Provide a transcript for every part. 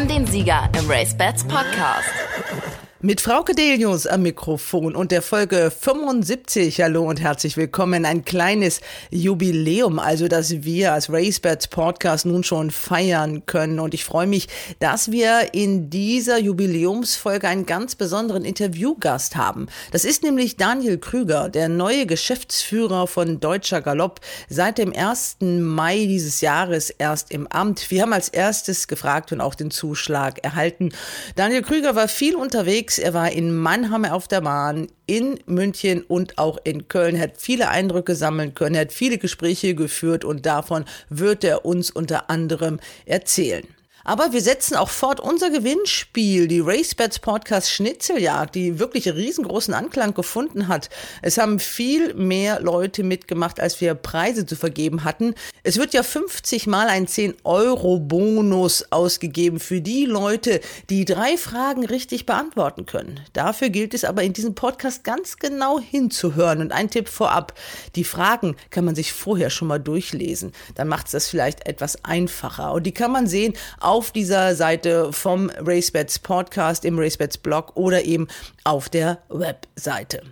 haben den Sieger im Race Bats Podcast. Mit Frau Delius am Mikrofon und der Folge 75. Hallo und herzlich willkommen. Ein kleines Jubiläum, also dass wir als RaceBats Podcast nun schon feiern können. Und ich freue mich, dass wir in dieser Jubiläumsfolge einen ganz besonderen Interviewgast haben. Das ist nämlich Daniel Krüger, der neue Geschäftsführer von Deutscher Galopp, seit dem 1. Mai dieses Jahres erst im Amt. Wir haben als erstes gefragt und auch den Zuschlag erhalten. Daniel Krüger war viel unterwegs unterwegs. Er war in Mannheim auf der Bahn, in München und auch in Köln. Hat viele Eindrücke sammeln können, hat viele Gespräche geführt und davon wird er uns unter anderem erzählen. Aber wir setzen auch fort unser Gewinnspiel, die RaceBets Podcast Schnitzeljagd, die wirklich riesengroßen Anklang gefunden hat. Es haben viel mehr Leute mitgemacht, als wir Preise zu vergeben hatten. Es wird ja 50 mal ein 10-Euro-Bonus ausgegeben für die Leute, die drei Fragen richtig beantworten können. Dafür gilt es aber in diesem Podcast ganz genau hinzuhören. Und ein Tipp vorab, die Fragen kann man sich vorher schon mal durchlesen. Dann macht es das vielleicht etwas einfacher. Und die kann man sehen, auf dieser Seite vom RaceBets Podcast, im RaceBets Blog oder eben auf der Webseite.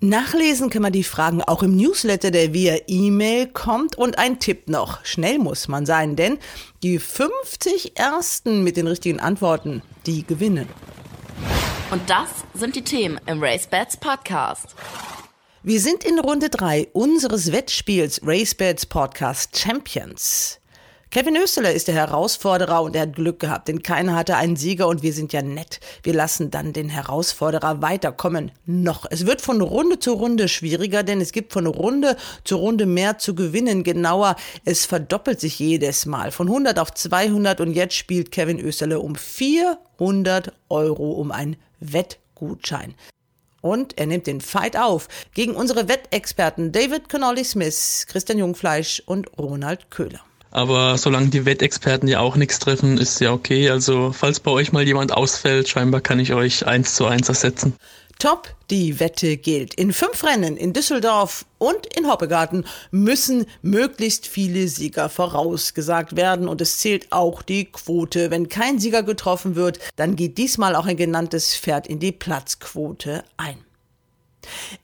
Nachlesen kann man die Fragen auch im Newsletter, der via E-Mail kommt. Und ein Tipp noch, schnell muss man sein, denn die 50 Ersten mit den richtigen Antworten, die gewinnen. Und das sind die Themen im RaceBets Podcast. Wir sind in Runde 3 unseres Wettspiels RaceBets Podcast Champions. Kevin Österler ist der Herausforderer und er hat Glück gehabt, denn keiner hatte einen Sieger und wir sind ja nett. Wir lassen dann den Herausforderer weiterkommen. Noch. Es wird von Runde zu Runde schwieriger, denn es gibt von Runde zu Runde mehr zu gewinnen. Genauer, es verdoppelt sich jedes Mal. Von 100 auf 200 und jetzt spielt Kevin Österle um 400 Euro um ein Wettgutschein. Und er nimmt den Fight auf gegen unsere Wettexperten David Connolly Smith, Christian Jungfleisch und Ronald Köhler. Aber solange die Wettexperten ja auch nichts treffen, ist ja okay. Also falls bei euch mal jemand ausfällt, scheinbar kann ich euch eins zu eins ersetzen. Top, die Wette gilt. In fünf Rennen in Düsseldorf und in Hoppegarten müssen möglichst viele Sieger vorausgesagt werden und es zählt auch die Quote. Wenn kein Sieger getroffen wird, dann geht diesmal auch ein genanntes Pferd in die Platzquote ein.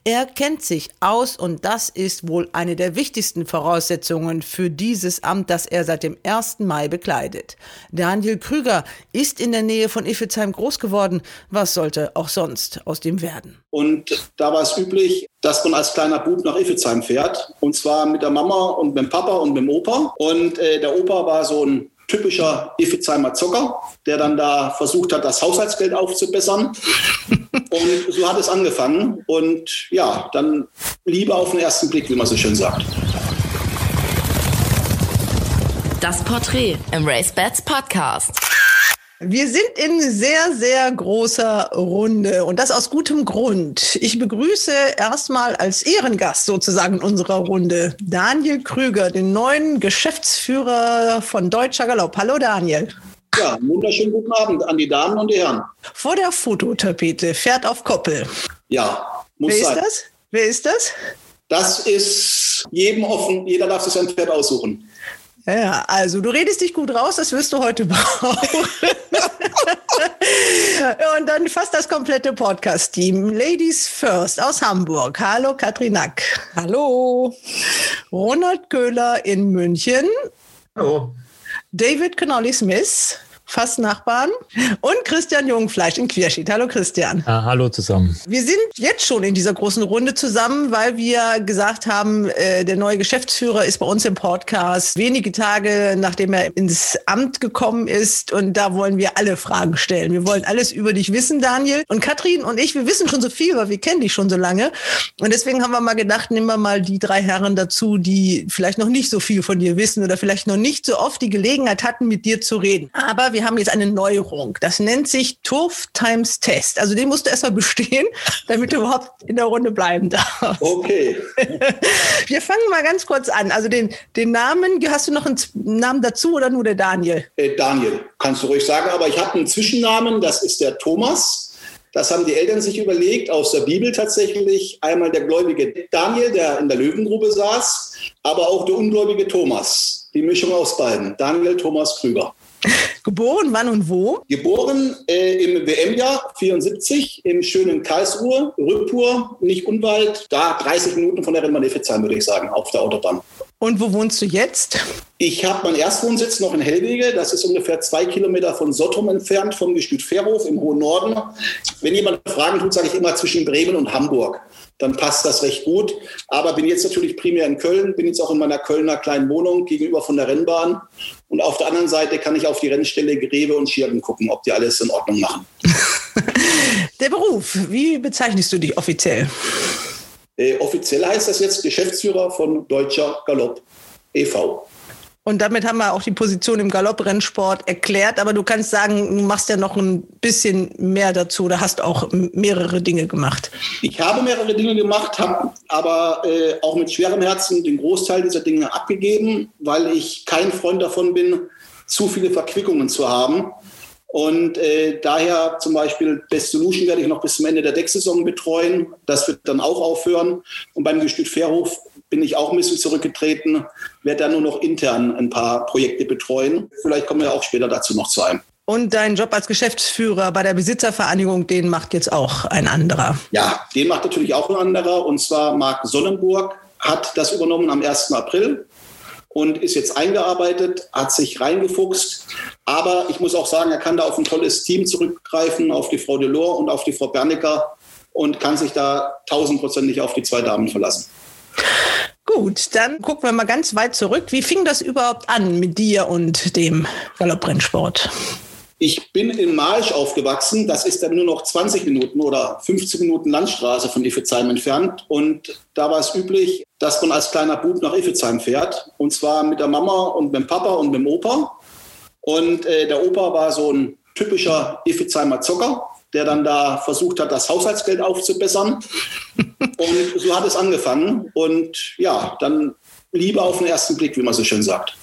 Er kennt sich aus und das ist wohl eine der wichtigsten Voraussetzungen für dieses Amt, das er seit dem 1. Mai bekleidet. Daniel Krüger ist in der Nähe von Iffelsheim groß geworden. Was sollte auch sonst aus dem werden? Und da war es üblich, dass man als kleiner Bub nach Iffelsheim fährt. Und zwar mit der Mama und mit dem Papa und mit dem Opa. Und äh, der Opa war so ein typischer Iffezheimer Zocker, der dann da versucht hat, das Haushaltsgeld aufzubessern. Und so hat es angefangen. Und ja, dann Liebe auf den ersten Blick, wie man so schön sagt. Das Porträt im Race Bats Podcast. Wir sind in sehr, sehr großer Runde und das aus gutem Grund. Ich begrüße erstmal als Ehrengast sozusagen in unserer Runde Daniel Krüger, den neuen Geschäftsführer von Deutscher Galopp. Hallo Daniel. Ja, wunderschönen guten Abend an die Damen und die Herren. Vor der Fototapete, fährt auf Koppel. Ja, muss Wer sein. ist das? Wer ist das? Das ist jedem offen, jeder darf sich sein Pferd aussuchen. Ja, also du redest dich gut raus, das wirst du heute brauchen. Und dann fast das komplette Podcast-Team. Ladies First aus Hamburg. Hallo Katrin Nack. Hallo. Ronald Köhler in München. Hallo. David Connolly Smith fast Nachbarn. Und Christian Jungfleisch in Querschied. Hallo Christian. Ja, hallo zusammen. Wir sind jetzt schon in dieser großen Runde zusammen, weil wir gesagt haben, äh, der neue Geschäftsführer ist bei uns im Podcast wenige Tage nachdem er ins Amt gekommen ist. Und da wollen wir alle Fragen stellen. Wir wollen alles über dich wissen, Daniel. Und Katrin und ich, wir wissen schon so viel, weil wir kennen dich schon so lange. Und deswegen haben wir mal gedacht, nehmen wir mal die drei Herren dazu, die vielleicht noch nicht so viel von dir wissen oder vielleicht noch nicht so oft die Gelegenheit hatten, mit dir zu reden. Aber wir haben jetzt eine Neuerung. Das nennt sich Turf Times Test. Also den musst du erstmal bestehen, damit du überhaupt in der Runde bleiben darfst. Okay. Wir fangen mal ganz kurz an. Also den, den Namen, hast du noch einen Namen dazu oder nur der Daniel? Äh, Daniel, kannst du ruhig sagen, aber ich habe einen Zwischennamen, das ist der Thomas. Das haben die Eltern sich überlegt, aus der Bibel tatsächlich. Einmal der gläubige Daniel, der in der Löwengrube saß, aber auch der ungläubige Thomas. Die Mischung aus beiden. Daniel Thomas Krüger. Geboren wann und wo? Geboren äh, im WM-Jahr 74 im schönen Karlsruhe, Rüppur, nicht Unwald, da 30 Minuten von der Rennbahn würde ich sagen, auf der Autobahn. Und wo wohnst du jetzt? Ich habe meinen Erstwohnsitz noch in Hellwege. Das ist ungefähr zwei Kilometer von Sottum entfernt, vom Gestüt Fährhof im hohen Norden. Wenn jemand Fragen tut, sage ich immer zwischen Bremen und Hamburg. Dann passt das recht gut. Aber bin jetzt natürlich primär in Köln, bin jetzt auch in meiner Kölner kleinen Wohnung gegenüber von der Rennbahn. Und auf der anderen Seite kann ich auf die Rennstelle Greve und Schirden gucken, ob die alles in Ordnung machen. der Beruf, wie bezeichnest du dich offiziell? Äh, offiziell heißt das jetzt Geschäftsführer von Deutscher Galopp e.V. Und damit haben wir auch die Position im Galopprennsport erklärt. Aber du kannst sagen, du machst ja noch ein bisschen mehr dazu oder hast auch mehrere Dinge gemacht. Ich habe mehrere Dinge gemacht, habe aber äh, auch mit schwerem Herzen den Großteil dieser Dinge abgegeben, weil ich kein Freund davon bin, zu viele Verquickungen zu haben. Und äh, daher zum Beispiel Best Solution werde ich noch bis zum Ende der Decksaison betreuen. Das wird dann auch aufhören. Und beim Gestüt Fairhof bin ich auch ein bisschen zurückgetreten, werde dann nur noch intern ein paar Projekte betreuen. Vielleicht kommen wir auch später dazu noch zu einem. Und dein Job als Geschäftsführer bei der Besitzervereinigung, den macht jetzt auch ein anderer. Ja, den macht natürlich auch ein anderer. Und zwar Marc Sonnenburg hat das übernommen am 1. April und ist jetzt eingearbeitet, hat sich reingefuchst. Aber ich muss auch sagen, er kann da auf ein tolles Team zurückgreifen, auf die Frau Delors und auf die Frau Bernecker und kann sich da tausendprozentig auf die zwei Damen verlassen. Gut, dann gucken wir mal ganz weit zurück. Wie fing das überhaupt an mit dir und dem Galopprennsport? Ich bin in Malsch aufgewachsen. Das ist dann nur noch 20 Minuten oder 15 Minuten Landstraße von Iffezheim entfernt. Und da war es üblich, dass man als kleiner Bub nach Iffezheim fährt. Und zwar mit der Mama und mit dem Papa und mit dem Opa. Und äh, der Opa war so ein typischer Iffezheimer Zocker, der dann da versucht hat, das Haushaltsgeld aufzubessern. und so hat es angefangen. Und ja, dann Liebe auf den ersten Blick, wie man so schön sagt.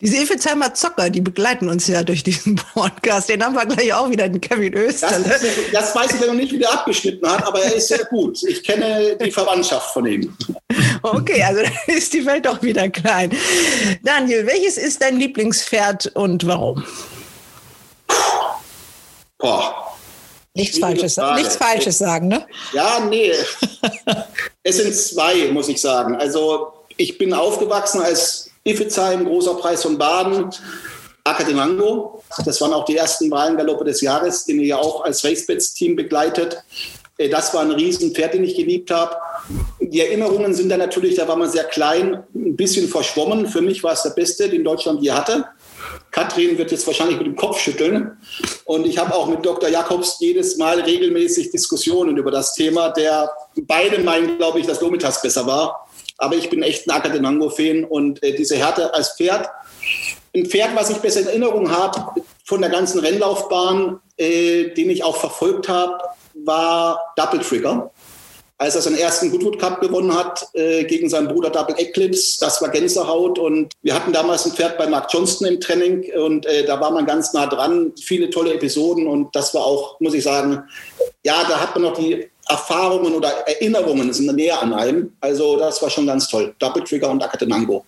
Diese Efezheimer Zocker, die begleiten uns ja durch diesen Podcast. Den haben wir gleich auch wieder, den Kevin Österle. Das, das weiß ich ja noch nicht, wie der abgeschnitten hat, aber er ist sehr gut. Ich kenne die Verwandtschaft von ihm. Okay, also ist die Welt doch wieder klein. Daniel, welches ist dein Lieblingspferd und warum? Boah. Nichts Falsches, nichts Falsches sagen, ne? Ja, nee. es sind zwei, muss ich sagen. Also ich bin aufgewachsen als Iffezheim, großer Preis von Baden, Acatenango. Das waren auch die ersten Wahlengaloppe des Jahres, den ihr ja auch als Racebets-Team begleitet. Äh, das war ein Riesenpferd, den ich geliebt habe. Die Erinnerungen sind dann natürlich, da war man sehr klein, ein bisschen verschwommen. Für mich war es der beste, den Deutschland je hatte. Katrin wird jetzt wahrscheinlich mit dem Kopf schütteln. Und ich habe auch mit Dr. Jakobs jedes Mal regelmäßig Diskussionen über das Thema, der beide meinen, glaube ich, dass Lomitas besser war. Aber ich bin echt ein Akadenango-Fan und äh, diese Härte als Pferd, ein Pferd, was ich besser in Erinnerung habe von der ganzen Rennlaufbahn, äh, den ich auch verfolgt habe, war Double Trigger. Als er seinen ersten Goodwood Cup gewonnen hat äh, gegen seinen Bruder Double Eclipse, das war Gänsehaut. Und wir hatten damals ein Pferd bei Mark Johnston im Training und äh, da war man ganz nah dran. Viele tolle Episoden und das war auch, muss ich sagen, ja, da hat man noch die Erfahrungen oder Erinnerungen sind näher an einem. Also das war schon ganz toll. Double Trigger und Akatenango.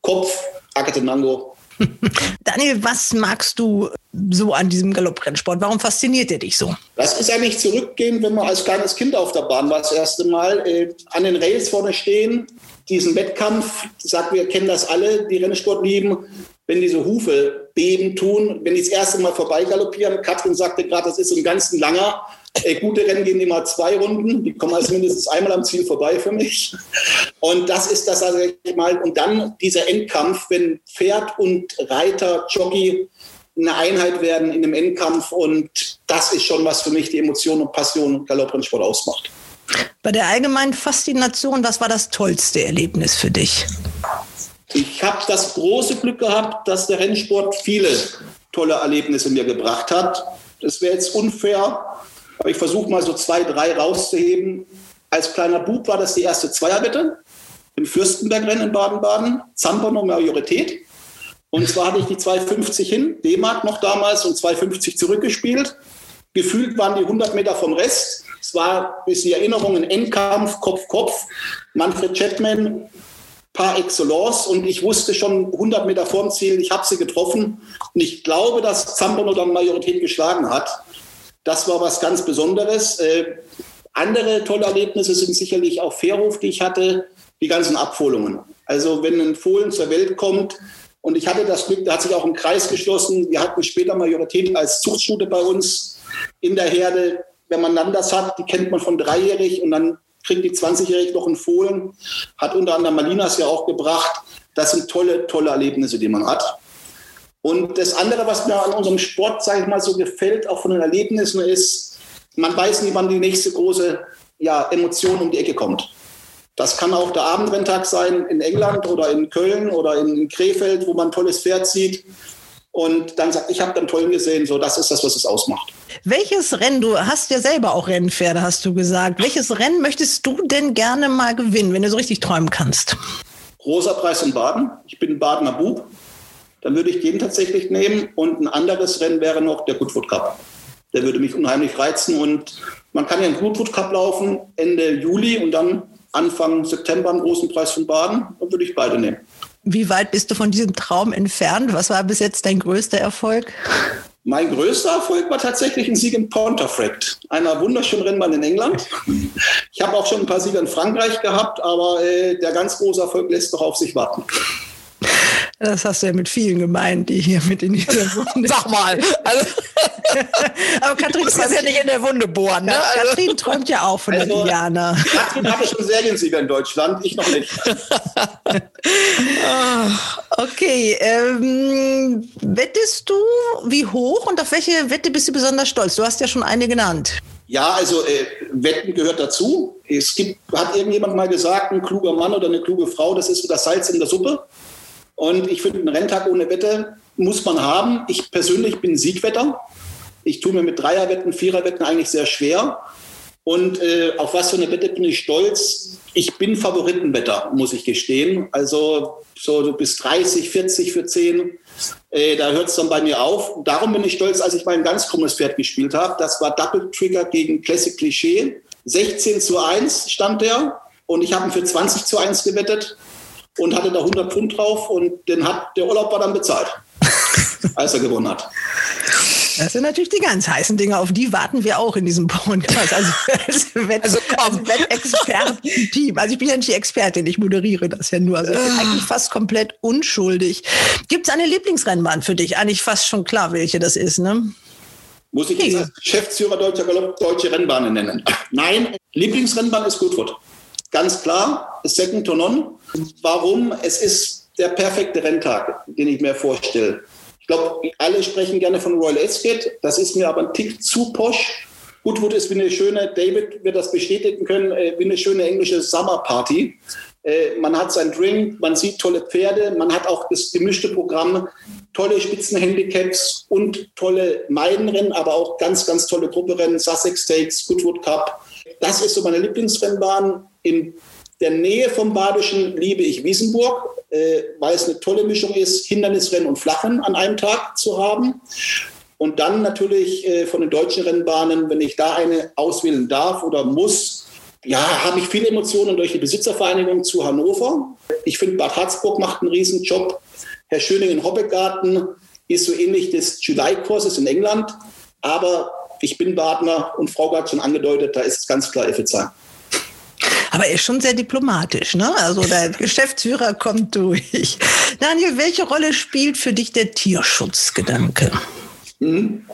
Kopf, Akatenango. Daniel, was magst du so an diesem Galopprennsport? Warum fasziniert er dich so? Das ist eigentlich zurückgehen, wenn man als kleines Kind auf der Bahn war, das erste Mal, äh, an den Rails vorne stehen, diesen Wettkampf, ich sag, wir kennen das alle, die Rennsport lieben, wenn diese Hufe beben tun, wenn die das erste Mal vorbeigaloppieren. Katrin sagte gerade, das ist ein ganz langer, äh, gute Rennen gehen immer zwei Runden, die kommen also mindestens einmal am Ziel vorbei für mich. Und das ist das, also ich mal, und dann dieser Endkampf, wenn Pferd und Reiter, Jockey eine Einheit werden in einem Endkampf und das ist schon was für mich die Emotion und Passion und Galopprennsport ausmacht. Bei der allgemeinen Faszination, was war das tollste Erlebnis für dich? Ich habe das große Glück gehabt, dass der Rennsport viele tolle Erlebnisse mir gebracht hat. Es wäre jetzt unfair, aber ich versuche mal so zwei, drei rauszuheben. Als kleiner Bub war das die erste Zweierwette im Fürstenbergrennen in Baden-Baden, Zampano Majorität. Und zwar hatte ich die 2,50 hin, D-Mark noch damals und 2,50 zurückgespielt. Gefühlt waren die 100 Meter vom Rest. Es war bis die Erinnerung ein Endkampf, Kopf, Kopf. Manfred Chapman par excellence und ich wusste schon 100 Meter vorm Ziel, ich habe sie getroffen und ich glaube, dass Zambono dann Majorität geschlagen hat. Das war was ganz Besonderes. Äh, andere tolle Erlebnisse sind sicherlich auch Fairhof, die ich hatte, die ganzen Abholungen. Also wenn ein Fohlen zur Welt kommt und ich hatte das Glück, da hat sich auch ein Kreis geschlossen. Wir hatten später Majorität als Zuchtstute bei uns in der Herde. Wenn man dann das hat, die kennt man von dreijährig und dann kriegt die 20-Jährige noch einen Fohlen, hat unter anderem Malinas ja auch gebracht. Das sind tolle, tolle Erlebnisse, die man hat. Und das andere, was mir an unserem Sport, sage ich mal, so gefällt, auch von den Erlebnissen, ist, man weiß nie, wann die nächste große ja, Emotion um die Ecke kommt. Das kann auch der Abendrenntag sein in England oder in Köln oder in Krefeld, wo man ein tolles Pferd sieht und dann sagt, ich habe dann tollen gesehen, so das ist das, was es ausmacht. Welches Rennen, du hast ja selber auch Rennpferde, hast du gesagt. Welches Rennen möchtest du denn gerne mal gewinnen, wenn du so richtig träumen kannst? Rosa Preis in Baden. Ich bin Badener Bub. Dann würde ich den tatsächlich nehmen. Und ein anderes Rennen wäre noch der Goodwood Cup. Der würde mich unheimlich reizen. Und man kann ja einen Goodwood Cup laufen Ende Juli und dann Anfang September einen großen Preis von Baden. Dann würde ich beide nehmen. Wie weit bist du von diesem Traum entfernt? Was war bis jetzt dein größter Erfolg? Mein größter Erfolg war tatsächlich ein Sieg in Pontefract, einer wunderschönen Rennbahn in England. Ich habe auch schon ein paar Siege in Frankreich gehabt, aber äh, der ganz große Erfolg lässt doch auf sich warten. Das hast du ja mit vielen gemeint, die hier mit in dieser Wunde. Sag mal. Also, aber Katrin muss ja nicht in der Wunde bohren. Ne? Also, Katrin träumt ja auch von also, der Diana. Katrin hatte schon Seriensieger in Deutschland, ich noch nicht. okay. Ähm, wettest du wie hoch und auf welche Wette bist du besonders stolz? Du hast ja schon eine genannt. Ja, also äh, Wetten gehört dazu. Es gibt, hat irgendjemand mal gesagt, ein kluger Mann oder eine kluge Frau, das ist so das Salz in der Suppe. Und ich finde, einen Renntag ohne Wette muss man haben. Ich persönlich bin Siegwetter. Ich tue mir mit Dreierwetten, Viererwetten eigentlich sehr schwer. Und äh, auf was für eine Wette bin ich stolz? Ich bin Favoritenwetter, muss ich gestehen. Also so bis 30, 40 für 10, äh, da hört es dann bei mir auf. Darum bin ich stolz, als ich mein ganz krummes Pferd gespielt habe. Das war Double Trigger gegen Classic Klischee. 16 zu 1 stand der und ich habe ihn für 20 zu 1 gewettet und hatte da 100 Pfund drauf und den hat der Urlaub war dann bezahlt, als er gewonnen hat. Das sind natürlich die ganz heißen Dinge, auf die warten wir auch in diesem Podcast. Also, als, Wett, also, als Wettexperten-Team. Also ich bin ja nicht die Expertin, ich moderiere das ja nur. Also ich bin ah. eigentlich fast komplett unschuldig. Gibt es eine Lieblingsrennbahn für dich? Eigentlich fast schon klar, welche das ist, ne? Muss ich jetzt als Geschäftsführer Deutscher Galopp Deutsche Rennbahnen nennen? Nein, Lieblingsrennbahn ist Goodwood. Ganz klar, second to none. Warum? Es ist der perfekte Renntag, den ich mir vorstelle. Ich glaube, alle sprechen gerne von Royal Ascot. Das ist mir aber ein Tick zu posch. Goodwood ist wie eine schöne, David wird das bestätigen können, äh, wie eine schöne englische Summerparty. Äh, man hat seinen Drink, man sieht tolle Pferde, man hat auch das gemischte Programm, tolle Spitzenhandicaps und tolle Meidenrennen, aber auch ganz, ganz tolle Grupperennen, Sussex Stakes, Goodwood Cup. Das ist so meine Lieblingsrennbahn. In der Nähe vom Badischen liebe ich Wiesenburg, äh, weil es eine tolle Mischung ist, Hindernisrennen und Flachen an einem Tag zu haben. Und dann natürlich äh, von den deutschen Rennbahnen, wenn ich da eine auswählen darf oder muss, ja, habe ich viele Emotionen durch die Besitzervereinigung zu Hannover. Ich finde, Bad Harzburg macht einen Riesenjob. Herr Schöning in Hobbegarten ist so ähnlich des July-Kurses in England. Aber ich bin Badner und Frau hat schon angedeutet, da ist es ganz klar Effizient. Aber er ist schon sehr diplomatisch, ne? Also der Geschäftsführer kommt durch. Daniel, welche Rolle spielt für dich der Tierschutzgedanke? Mhm.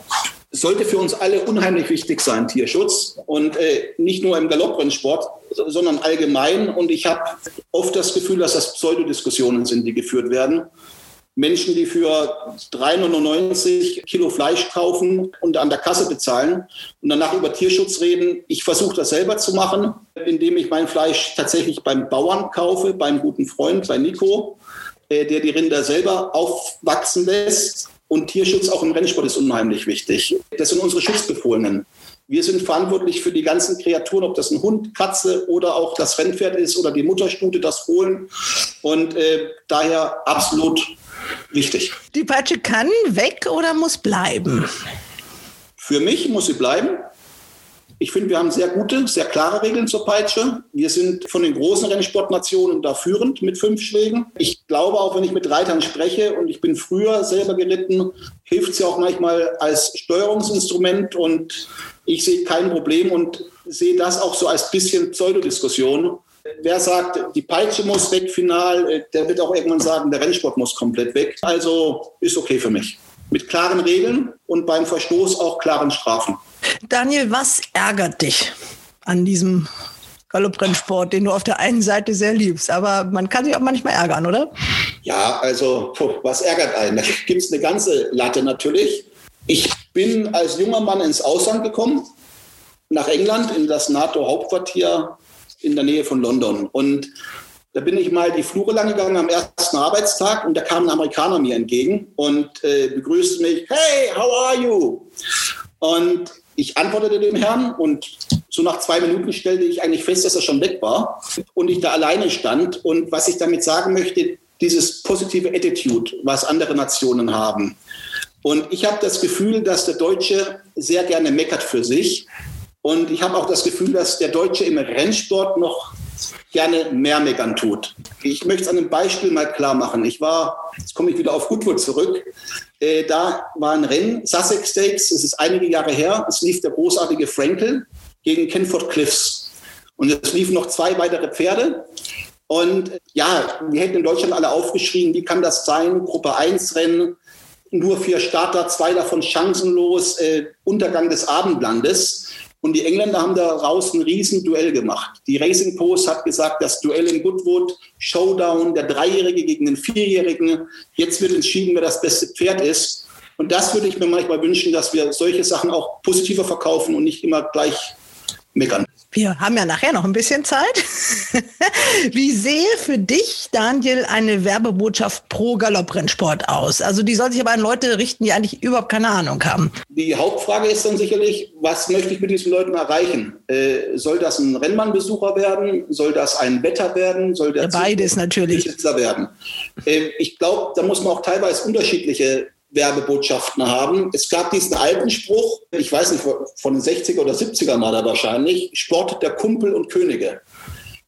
Sollte für uns alle unheimlich wichtig sein, Tierschutz. Und äh, nicht nur im Galopprennsport, sondern allgemein. Und ich habe oft das Gefühl, dass das Pseudodiskussionen sind, die geführt werden. Menschen, die für 3,99 Kilo Fleisch kaufen und an der Kasse bezahlen und danach über Tierschutz reden. Ich versuche das selber zu machen, indem ich mein Fleisch tatsächlich beim Bauern kaufe, beim guten Freund, bei Nico, äh, der die Rinder selber aufwachsen lässt. Und Tierschutz auch im Rennsport ist unheimlich wichtig. Das sind unsere Schutzbefohlenen. Wir sind verantwortlich für die ganzen Kreaturen, ob das ein Hund, Katze oder auch das Rennpferd ist oder die Mutterstute, das Fohlen. Und äh, daher absolut Wichtig. Die Peitsche kann weg oder muss bleiben? Für mich muss sie bleiben. Ich finde, wir haben sehr gute, sehr klare Regeln zur Peitsche. Wir sind von den großen Rennsportnationen da führend mit fünf Schlägen. Ich glaube auch, wenn ich mit Reitern spreche und ich bin früher selber geritten, hilft sie auch manchmal als Steuerungsinstrument und ich sehe kein Problem und sehe das auch so als bisschen Pseudodiskussion. Wer sagt, die Peitsche muss weg final, äh, der wird auch irgendwann sagen, der Rennsport muss komplett weg. Also ist okay für mich. Mit klaren Regeln und beim Verstoß auch klaren Strafen. Daniel, was ärgert dich an diesem Galopprennsport, den du auf der einen Seite sehr liebst, aber man kann sich auch manchmal ärgern, oder? Ja, also was ärgert einen? Da gibt es eine ganze Latte natürlich. Ich bin als junger Mann ins Ausland gekommen, nach England, in das NATO-Hauptquartier in der Nähe von London. Und da bin ich mal die Flure lang gegangen am ersten Arbeitstag und da kam ein Amerikaner mir entgegen und äh, begrüßte mich, hey, how are you? Und ich antwortete dem Herrn und so nach zwei Minuten stellte ich eigentlich fest, dass er schon weg war und ich da alleine stand. Und was ich damit sagen möchte, dieses positive Attitude, was andere Nationen haben. Und ich habe das Gefühl, dass der Deutsche sehr gerne meckert für sich. Und ich habe auch das Gefühl, dass der Deutsche im Rennsport noch gerne mehr meckern tut. Ich möchte es an einem Beispiel mal klar machen. Ich war, jetzt komme ich wieder auf Goodwood zurück, äh, da war ein Rennen, Sussex Stakes, es ist einige Jahre her, es lief der großartige Frankel gegen Kenford Cliffs. Und es liefen noch zwei weitere Pferde. Und ja, wir hätten in Deutschland alle aufgeschrien, wie kann das sein? Gruppe 1 Rennen, nur vier Starter, zwei davon chancenlos, äh, Untergang des Abendlandes. Und die Engländer haben daraus ein Riesenduell gemacht. Die Racing Post hat gesagt, das Duell in Goodwood, Showdown, der Dreijährige gegen den Vierjährigen. Jetzt wird entschieden, wer das beste Pferd ist. Und das würde ich mir manchmal wünschen, dass wir solche Sachen auch positiver verkaufen und nicht immer gleich meckern. Wir haben ja nachher noch ein bisschen Zeit. Wie sehe für dich, Daniel, eine Werbebotschaft pro Galopprennsport aus? Also die soll sich aber an Leute richten, die eigentlich überhaupt keine Ahnung haben. Die Hauptfrage ist dann sicherlich, was möchte ich mit diesen Leuten erreichen? Äh, soll das ein Rennbahnbesucher werden? Soll das ein Wetter werden? Soll der Beides natürlich. werden? Äh, ich glaube, da muss man auch teilweise unterschiedliche Werbebotschaften haben. Es gab diesen alten Spruch, ich weiß nicht, von den 60er oder 70er mal da wahrscheinlich, Sport der Kumpel und Könige.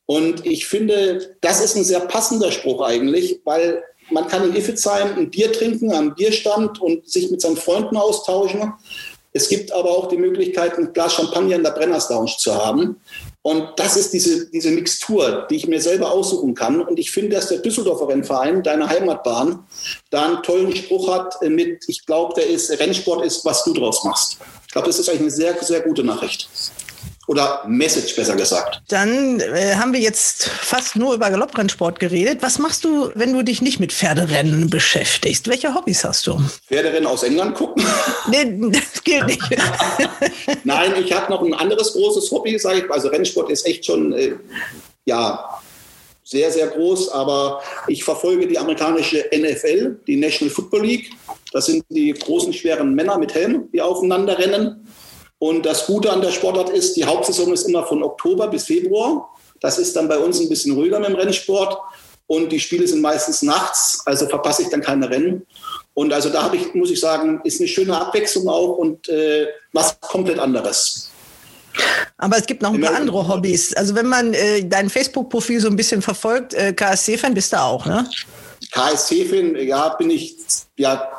Und ich finde, das ist ein sehr passender Spruch eigentlich, weil man kann in Iffezheim ein Bier trinken am Bierstand und sich mit seinen Freunden austauschen. Es gibt aber auch die Möglichkeit, ein Glas Champagner in der Brenners Lounge zu haben. Und das ist diese, diese Mixtur, die ich mir selber aussuchen kann. Und ich finde, dass der Düsseldorfer Rennverein, deine Heimatbahn, da einen tollen Spruch hat mit, ich glaube, der ist, Rennsport ist, was du draus machst. Ich glaube, das ist eigentlich eine sehr, sehr gute Nachricht. Oder Message besser gesagt. Dann äh, haben wir jetzt fast nur über Galopprennsport geredet. Was machst du, wenn du dich nicht mit Pferderennen beschäftigst? Welche Hobbys hast du? Pferderennen aus England gucken? Nee, das gilt nicht. Nein, ich habe noch ein anderes großes Hobby, sage ich. Also Rennsport ist echt schon, äh, ja, sehr, sehr groß, aber ich verfolge die amerikanische NFL, die National Football League. Das sind die großen, schweren Männer mit Helm, die aufeinander rennen. Und das Gute an der Sportart ist, die Hauptsaison ist immer von Oktober bis Februar. Das ist dann bei uns ein bisschen ruhiger mit dem Rennsport. Und die Spiele sind meistens nachts, also verpasse ich dann keine Rennen. Und also da habe ich, muss ich sagen, ist eine schöne Abwechslung auch und äh, was komplett anderes. Aber es gibt noch ein paar andere Hobbys. Also wenn man äh, dein Facebook-Profil so ein bisschen verfolgt, äh, KSC-Fan bist du auch, ne? KSC-Fan, ja, bin ich ja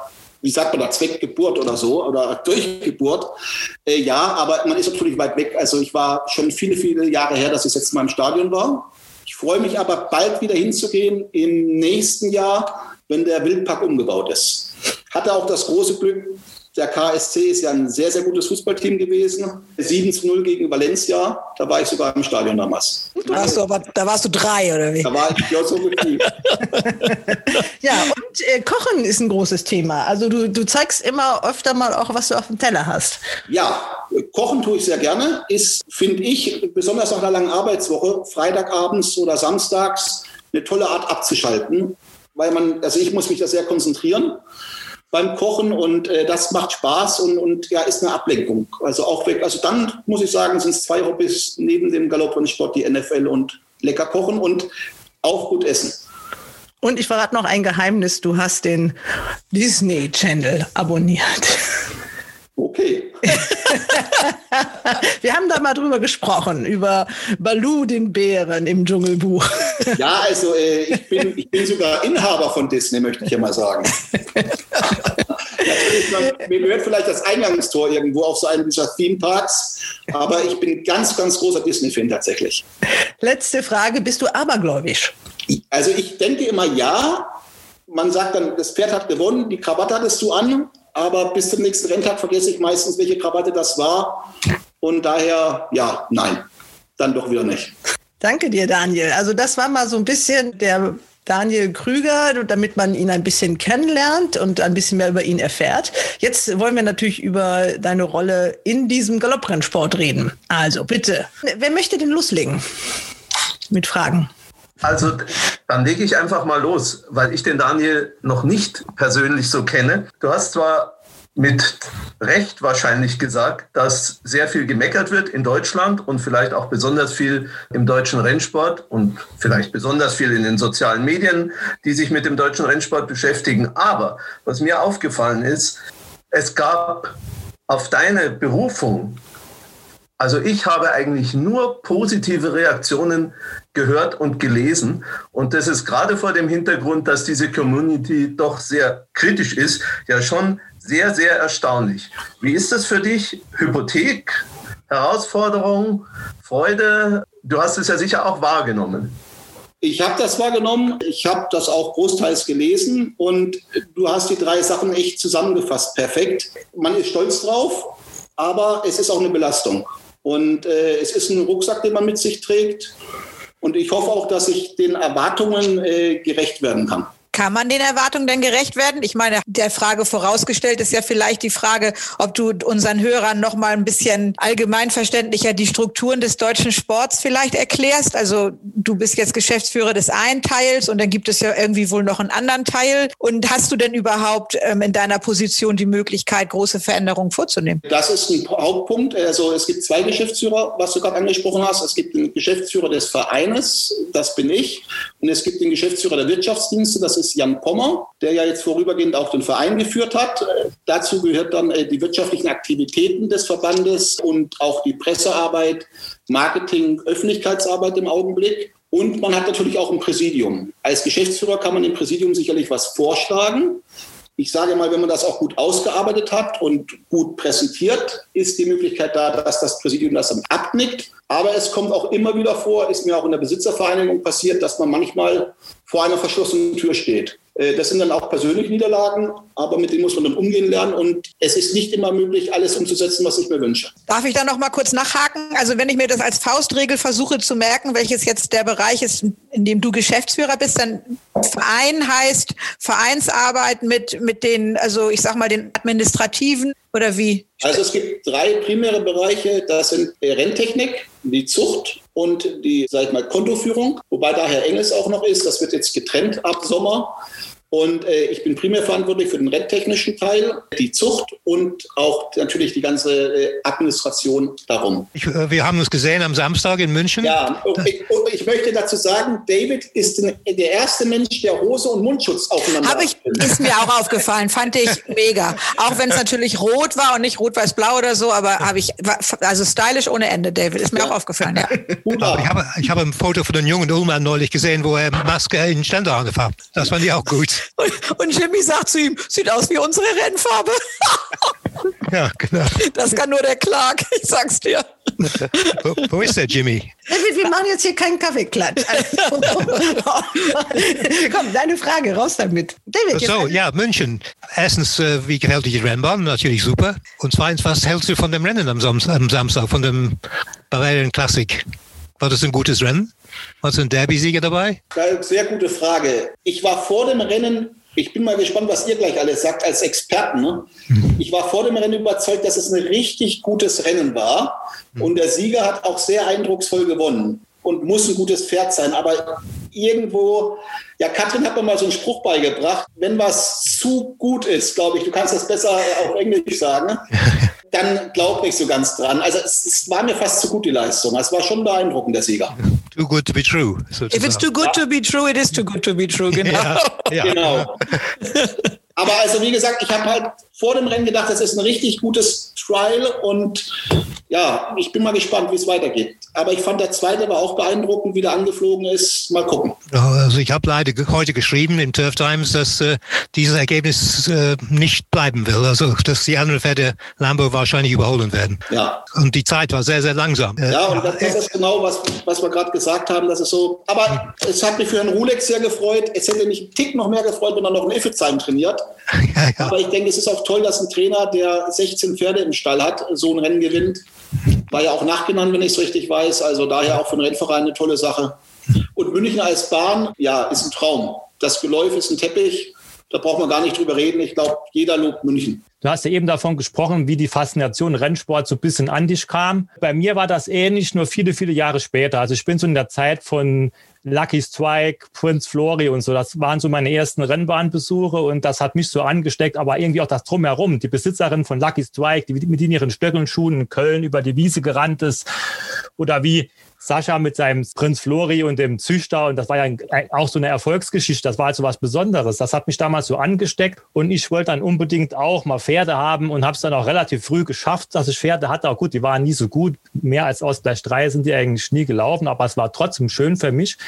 wie sagt man da, Zweckgeburt oder so oder Durchgeburt. Äh, ja, aber man ist natürlich weit weg. Also ich war schon viele, viele Jahre her, dass ich jetzt mal im Stadion war. Ich freue mich aber bald wieder hinzugehen im nächsten Jahr, wenn der Wildpark umgebaut ist. Hatte auch das große Glück, der KSC ist ja ein sehr, sehr gutes Fußballteam gewesen. 7 zu 0 gegen Valencia. Da war ich sogar im Stadion damals. Warst du aber, da warst du drei, oder wie? Da war ich ja so gefühlt. ja, und äh, Kochen ist ein großes Thema. Also du, du zeigst immer öfter mal auch, was du auf dem Teller hast. Ja, Kochen tue ich sehr gerne. Ist, finde ich, besonders nach einer langen Arbeitswoche, Freitagabends oder samstags, eine tolle Art abzuschalten. Weil man, also ich muss mich da sehr konzentrieren beim Kochen und äh, das macht Spaß und, und ja, ist eine Ablenkung. Also auch weg. Also dann muss ich sagen, sind es zwei Hobbys neben dem Galopprennsport, die NFL und lecker kochen und auch gut essen. Und ich verrate noch ein Geheimnis, du hast den Disney Channel abonniert. Okay. Wir haben da mal drüber gesprochen, über Baloo, den Bären im Dschungelbuch. Ja, also äh, ich, bin, ich bin sogar Inhaber von Disney, möchte ich ja mal sagen. man, mir gehört vielleicht das Eingangstor irgendwo auf so einem dieser Theme-Parks, aber ich bin ganz, ganz großer Disney-Fan tatsächlich. Letzte Frage, bist du abergläubisch? Also ich denke immer ja. Man sagt dann, das Pferd hat gewonnen, die Krawatte hattest du an, aber bis zum nächsten Renntag vergesse ich meistens, welche Krawatte das war. Und daher, ja, nein, dann doch wieder nicht. Danke dir, Daniel. Also das war mal so ein bisschen der Daniel Krüger, damit man ihn ein bisschen kennenlernt und ein bisschen mehr über ihn erfährt. Jetzt wollen wir natürlich über deine Rolle in diesem Galopprennsport reden. Also bitte, wer möchte denn loslegen mit Fragen? Also dann lege ich einfach mal los, weil ich den Daniel noch nicht persönlich so kenne. Du hast zwar mit Recht wahrscheinlich gesagt, dass sehr viel gemeckert wird in Deutschland und vielleicht auch besonders viel im deutschen Rennsport und vielleicht besonders viel in den sozialen Medien, die sich mit dem deutschen Rennsport beschäftigen. Aber was mir aufgefallen ist, es gab auf deine Berufung, also ich habe eigentlich nur positive Reaktionen gehört und gelesen. Und das ist gerade vor dem Hintergrund, dass diese Community doch sehr kritisch ist, ja schon sehr, sehr erstaunlich. Wie ist das für dich? Hypothek, Herausforderung, Freude? Du hast es ja sicher auch wahrgenommen. Ich habe das wahrgenommen, ich habe das auch großteils gelesen und du hast die drei Sachen echt zusammengefasst. Perfekt. Man ist stolz drauf, aber es ist auch eine Belastung. Und äh, es ist ein Rucksack, den man mit sich trägt. Und ich hoffe auch, dass ich den Erwartungen äh, gerecht werden kann. Kann man den Erwartungen denn gerecht werden? Ich meine, der Frage vorausgestellt ist ja vielleicht die Frage, ob du unseren Hörern noch mal ein bisschen allgemeinverständlicher die Strukturen des deutschen Sports vielleicht erklärst. Also du bist jetzt Geschäftsführer des einen Teils und dann gibt es ja irgendwie wohl noch einen anderen Teil. Und hast du denn überhaupt ähm, in deiner Position die Möglichkeit, große Veränderungen vorzunehmen? Das ist ein Hauptpunkt. Also es gibt zwei Geschäftsführer, was du gerade angesprochen hast. Es gibt den Geschäftsführer des Vereines, das bin ich. Und es gibt den Geschäftsführer der Wirtschaftsdienste, das ist ist Jan Pommer, der ja jetzt vorübergehend auch den Verein geführt hat. Äh, dazu gehört dann äh, die wirtschaftlichen Aktivitäten des Verbandes und auch die Pressearbeit, Marketing, Öffentlichkeitsarbeit im Augenblick. Und man hat natürlich auch ein Präsidium. Als Geschäftsführer kann man dem Präsidium sicherlich was vorschlagen. Ich sage mal, wenn man das auch gut ausgearbeitet hat und gut präsentiert, ist die Möglichkeit da, dass das Präsidium das dann abnickt. Aber es kommt auch immer wieder vor, ist mir auch in der Besitzervereinigung passiert, dass man manchmal vor einer verschlossenen Tür steht. Äh, das sind dann auch persönliche Niederlagen, aber mit denen muss man dann umgehen lernen und es ist nicht immer möglich, alles umzusetzen, was ich mir wünsche. Darf ich da noch mal kurz nachhaken? Also wenn ich mir das als Faustregel versuche zu merken, welches jetzt der Bereich ist, in dem du Geschäftsführer bist, dann Verein heißt Vereinsarbeit mit, mit den, also ich sag mal, den administrativen oder wie? Also es gibt drei primäre Bereiche. Das sind Renntechnik, die Zucht und die, sag ich mal, Kontoführung. Wobei da Herr Engels auch noch ist. Das wird jetzt getrennt ab Sommer. Und äh, ich bin primär verantwortlich für den renntechnischen Teil, die Zucht und auch natürlich die ganze äh, Administration darum. Ich, äh, wir haben uns gesehen am Samstag in München. Ja, und ich, und ich, möchte dazu sagen, David ist der erste Mensch, der Hose und Mundschutz aufeinander ich, ist mir auch aufgefallen, fand ich mega. Auch wenn es natürlich rot war und nicht rot-weiß-blau oder so, aber habe ich, also stylisch ohne Ende, David, ist mir ja. auch aufgefallen. Ja. ich habe, ich habe ein Foto von dem jungen Ullmann neulich gesehen, wo er Maske in den Ständer angefahren Das fand ich auch gut. Und, und Jimmy sagt zu ihm, sieht aus wie unsere Rennfarbe. Ja, genau. Das kann nur der Clark, ich sag's dir. Wo, wo ist der Jimmy? David, wir machen jetzt hier keinen Kaffeeklatsch. Komm, deine Frage, raus damit. David, so, ja, München. Erstens, äh, wie gefällt dir die Rennbahn? Natürlich super. Und zweitens, was hältst du von dem Rennen am, Samstag, von dem Bavarian Classic? War das ein gutes Rennen? Warst du ein Derby-Sieger dabei? Sehr gute Frage. Ich war vor dem Rennen, ich bin mal gespannt, was ihr gleich alles sagt als Experten. Ne? Mhm. Ich war vor dem Rennen überzeugt, dass es ein richtig gutes Rennen war. Mhm. Und der Sieger hat auch sehr eindrucksvoll gewonnen und muss ein gutes Pferd sein. Aber irgendwo, ja, Katrin hat mir mal so einen Spruch beigebracht, wenn was zu gut ist, glaube ich, du kannst das besser auf Englisch sagen, dann glaub nicht so ganz dran. Also es, es, war mir fast zu gut, die Leistung. Es war schon beeindruckend, der Sieger. Too good to be true. Sozusagen. If it's too good to be true, it is too good to be true, genau. Ja, ja. genau. Aber also wie gesagt, ich habe halt vor dem Rennen gedacht, das ist ein richtig gutes Trial und ja, ich bin mal gespannt, wie es weitergeht. Aber ich fand der zweite war auch beeindruckend, wie der angeflogen ist. Mal gucken. Also ich habe leider heute geschrieben im Turf Times, dass äh, dieses Ergebnis äh, nicht bleiben will. Also dass die anderen Pferde Lambo wahrscheinlich überholen werden. Ja. Und die Zeit war sehr, sehr langsam. Ja, und das, das ist genau, was, was wir gerade gesagt haben. Das ist so. Aber es hat mich für Herrn Rulex sehr gefreut. Es hätte mich einen Tick noch mehr gefreut, wenn er noch in Iffezheim trainiert. Ja, ja. Aber ich denke, es ist auch toll, dass ein Trainer, der 16 Pferde im Stall hat, so ein Rennen gewinnt. War ja auch nachgenannt, wenn ich es richtig weiß. Also daher auch für den Rennverein eine tolle Sache. Und München als Bahn, ja, ist ein Traum. Das Geläuf ist ein Teppich. Da braucht man gar nicht drüber reden. Ich glaube, jeder lobt München. Du hast ja eben davon gesprochen, wie die Faszination Rennsport so ein bisschen an dich kam. Bei mir war das ähnlich, nur viele, viele Jahre später. Also ich bin so in der Zeit von Lucky Strike, Prince Flory und so. Das waren so meine ersten Rennbahnbesuche und das hat mich so angesteckt, aber irgendwie auch das Drumherum. Die Besitzerin von Lucky Strike, die mit ihren Stöckelschuhen in Köln über die Wiese gerannt ist oder wie Sascha mit seinem Prinz Flori und dem Züchter und das war ja auch so eine Erfolgsgeschichte. Das war halt so was Besonderes. Das hat mich damals so angesteckt und ich wollte dann unbedingt auch mal Pferde haben und habe es dann auch relativ früh geschafft, dass ich Pferde hatte. Auch gut, die waren nie so gut. Mehr als Ausgleich 3 sind die eigentlich nie gelaufen, aber es war trotzdem schön für mich.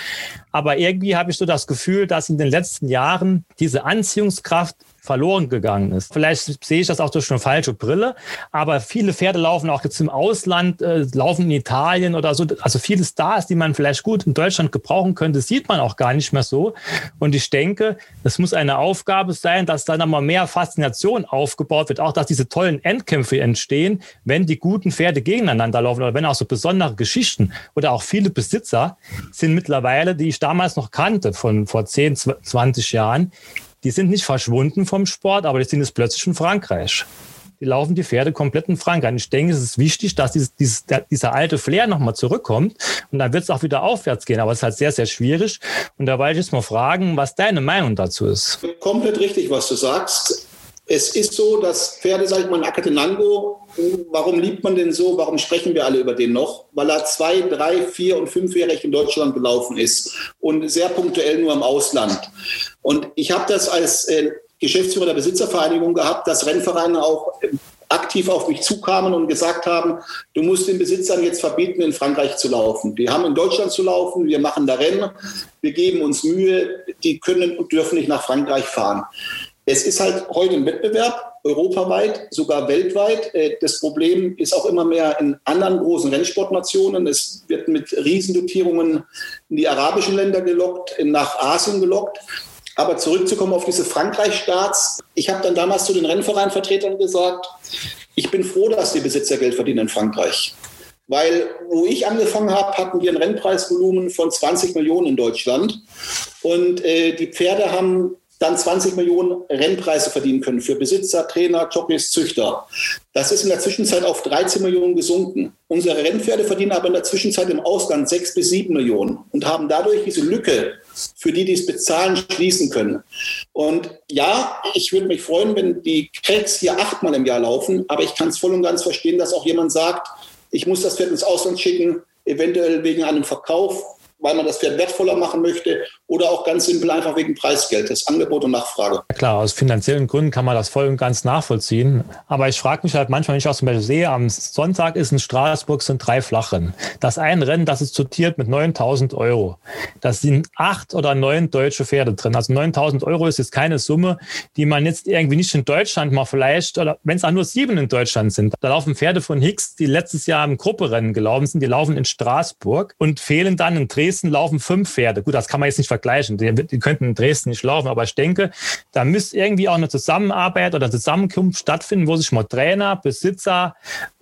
Aber irgendwie habe ich so das Gefühl, dass in den letzten Jahren diese Anziehungskraft verloren gegangen ist. Vielleicht sehe ich das auch durch eine falsche Brille, aber viele Pferde laufen auch jetzt im Ausland, äh, laufen in Italien oder so. Also viele Stars, die man vielleicht gut in Deutschland gebrauchen könnte, sieht man auch gar nicht mehr so. Und ich denke, es muss eine Aufgabe sein, dass dann nochmal mehr Faszination aufgebaut wird, auch dass diese tollen Endkämpfe entstehen, wenn die guten Pferde gegeneinander laufen oder wenn auch so besondere Geschichten oder auch viele Besitzer sind mittlerweile, die ich damals noch kannte, von vor 10, 20 Jahren, die sind nicht verschwunden vom Sport, aber die sind jetzt plötzlich in Frankreich. Die laufen die Pferde komplett in Frankreich. Ich denke, es ist wichtig, dass dieses, dieses, der, dieser alte Flair nochmal zurückkommt. Und dann wird es auch wieder aufwärts gehen. Aber es ist halt sehr, sehr schwierig. Und da wollte ich jetzt mal fragen, was deine Meinung dazu ist. Komplett richtig, was du sagst. Es ist so, dass Pferde, sag ich mal, Akatenango, warum liebt man den so? Warum sprechen wir alle über den noch? Weil er zwei, drei, vier und fünfjährig in Deutschland gelaufen ist und sehr punktuell nur im Ausland. Und ich habe das als äh, Geschäftsführer der Besitzervereinigung gehabt, dass Rennvereine auch äh, aktiv auf mich zukamen und gesagt haben, du musst den Besitzern jetzt verbieten, in Frankreich zu laufen. Die haben in Deutschland zu laufen, wir machen da Rennen, wir geben uns Mühe, die können und dürfen nicht nach Frankreich fahren. Es ist halt heute ein Wettbewerb, europaweit, sogar weltweit. Äh, das Problem ist auch immer mehr in anderen großen Rennsportnationen. Es wird mit Riesendotierungen in die arabischen Länder gelockt, nach Asien gelockt. Aber zurückzukommen auf diese Frankreich-Starts. Ich habe dann damals zu den Rennvereinvertretern gesagt, ich bin froh, dass die Besitzer Geld verdienen in Frankreich. Weil wo ich angefangen habe, hatten wir ein Rennpreisvolumen von 20 Millionen in Deutschland. Und äh, die Pferde haben dann 20 Millionen Rennpreise verdienen können für Besitzer, Trainer, Jockeys, Züchter. Das ist in der Zwischenzeit auf 13 Millionen gesunken. Unsere Rennpferde verdienen aber in der Zwischenzeit im Ausland 6 bis 7 Millionen und haben dadurch diese Lücke, für die die es bezahlen, schließen können. Und ja, ich würde mich freuen, wenn die Cracks hier achtmal im Jahr laufen, aber ich kann es voll und ganz verstehen, dass auch jemand sagt, ich muss das Pferd ins Ausland schicken, eventuell wegen einem Verkauf weil man das Pferd wertvoller machen möchte oder auch ganz simpel einfach wegen Preisgeld, das Angebot und Nachfrage. Klar, aus finanziellen Gründen kann man das voll und ganz nachvollziehen. Aber ich frage mich halt manchmal, wenn ich auch zum Beispiel sehe, am Sonntag ist in Straßburg sind drei Flachrennen. Das ein Rennen, das ist dotiert mit 9000 Euro. Da sind acht oder neun deutsche Pferde drin. Also 9000 Euro ist jetzt keine Summe, die man jetzt irgendwie nicht in Deutschland mal vielleicht, oder wenn es auch nur sieben in Deutschland sind. Da laufen Pferde von Hicks, die letztes Jahr im Grupperennen gelaufen sind, die laufen in Straßburg und fehlen dann in Dresden Dresden laufen fünf Pferde. Gut, das kann man jetzt nicht vergleichen. Die, die könnten in Dresden nicht laufen, aber ich denke, da müsste irgendwie auch eine Zusammenarbeit oder Zusammenkunft stattfinden, wo sich mal Trainer, Besitzer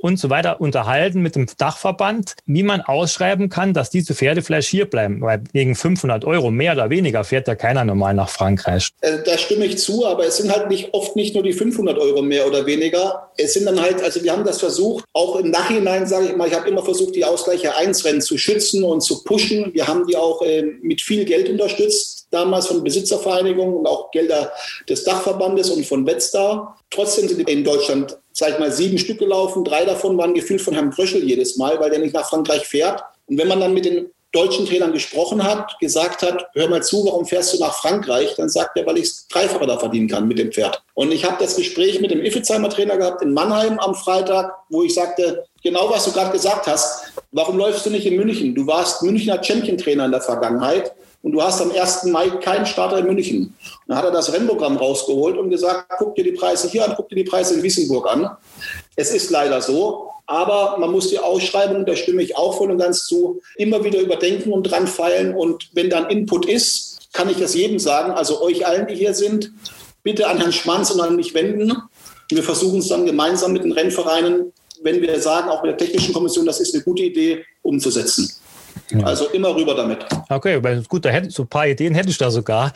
und so weiter unterhalten mit dem Dachverband, wie man ausschreiben kann, dass diese Pferde vielleicht hier bleiben. Weil wegen 500 Euro mehr oder weniger fährt ja keiner normal nach Frankreich. Äh, da stimme ich zu, aber es sind halt nicht oft nicht nur die 500 Euro mehr oder weniger. Es sind dann halt, also wir haben das versucht, auch im Nachhinein sage ich mal, ich habe immer versucht, die Ausgleiche 1 Rennen zu schützen und zu pushen. Wir haben die auch äh, mit viel Geld unterstützt, damals von Besitzervereinigungen und auch Gelder des Dachverbandes und von Wetstar. Trotzdem sind in Deutschland, sag ich mal, sieben Stück gelaufen. Drei davon waren gefühlt von Herrn Gröschel jedes Mal, weil der nicht nach Frankreich fährt. Und wenn man dann mit den deutschen Trainern gesprochen hat, gesagt hat, hör mal zu, warum fährst du nach Frankreich? Dann sagt er, weil ich es dreifacher da verdienen kann mit dem Pferd. Und ich habe das Gespräch mit dem Iffezheimer Trainer gehabt in Mannheim am Freitag, wo ich sagte, genau was du gerade gesagt hast, warum läufst du nicht in München? Du warst Münchner Champion-Trainer in der Vergangenheit und du hast am 1. Mai keinen Starter in München. Dann hat er das Rennprogramm rausgeholt und gesagt, guck dir die Preise hier an, guck dir die Preise in Wissenburg an. Es ist leider so, aber man muss die Ausschreibung, da stimme ich auch voll und ganz zu, immer wieder überdenken und dran feilen. Und wenn dann Input ist, kann ich das jedem sagen, also euch allen, die hier sind, bitte an Herrn Schmanz und an mich wenden. Wir versuchen es dann gemeinsam mit den Rennvereinen, wenn wir sagen, auch mit der Technischen Kommission, das ist eine gute Idee, umzusetzen. Also immer rüber damit. Okay, gut, da hätte, so ein paar Ideen hätte ich da sogar.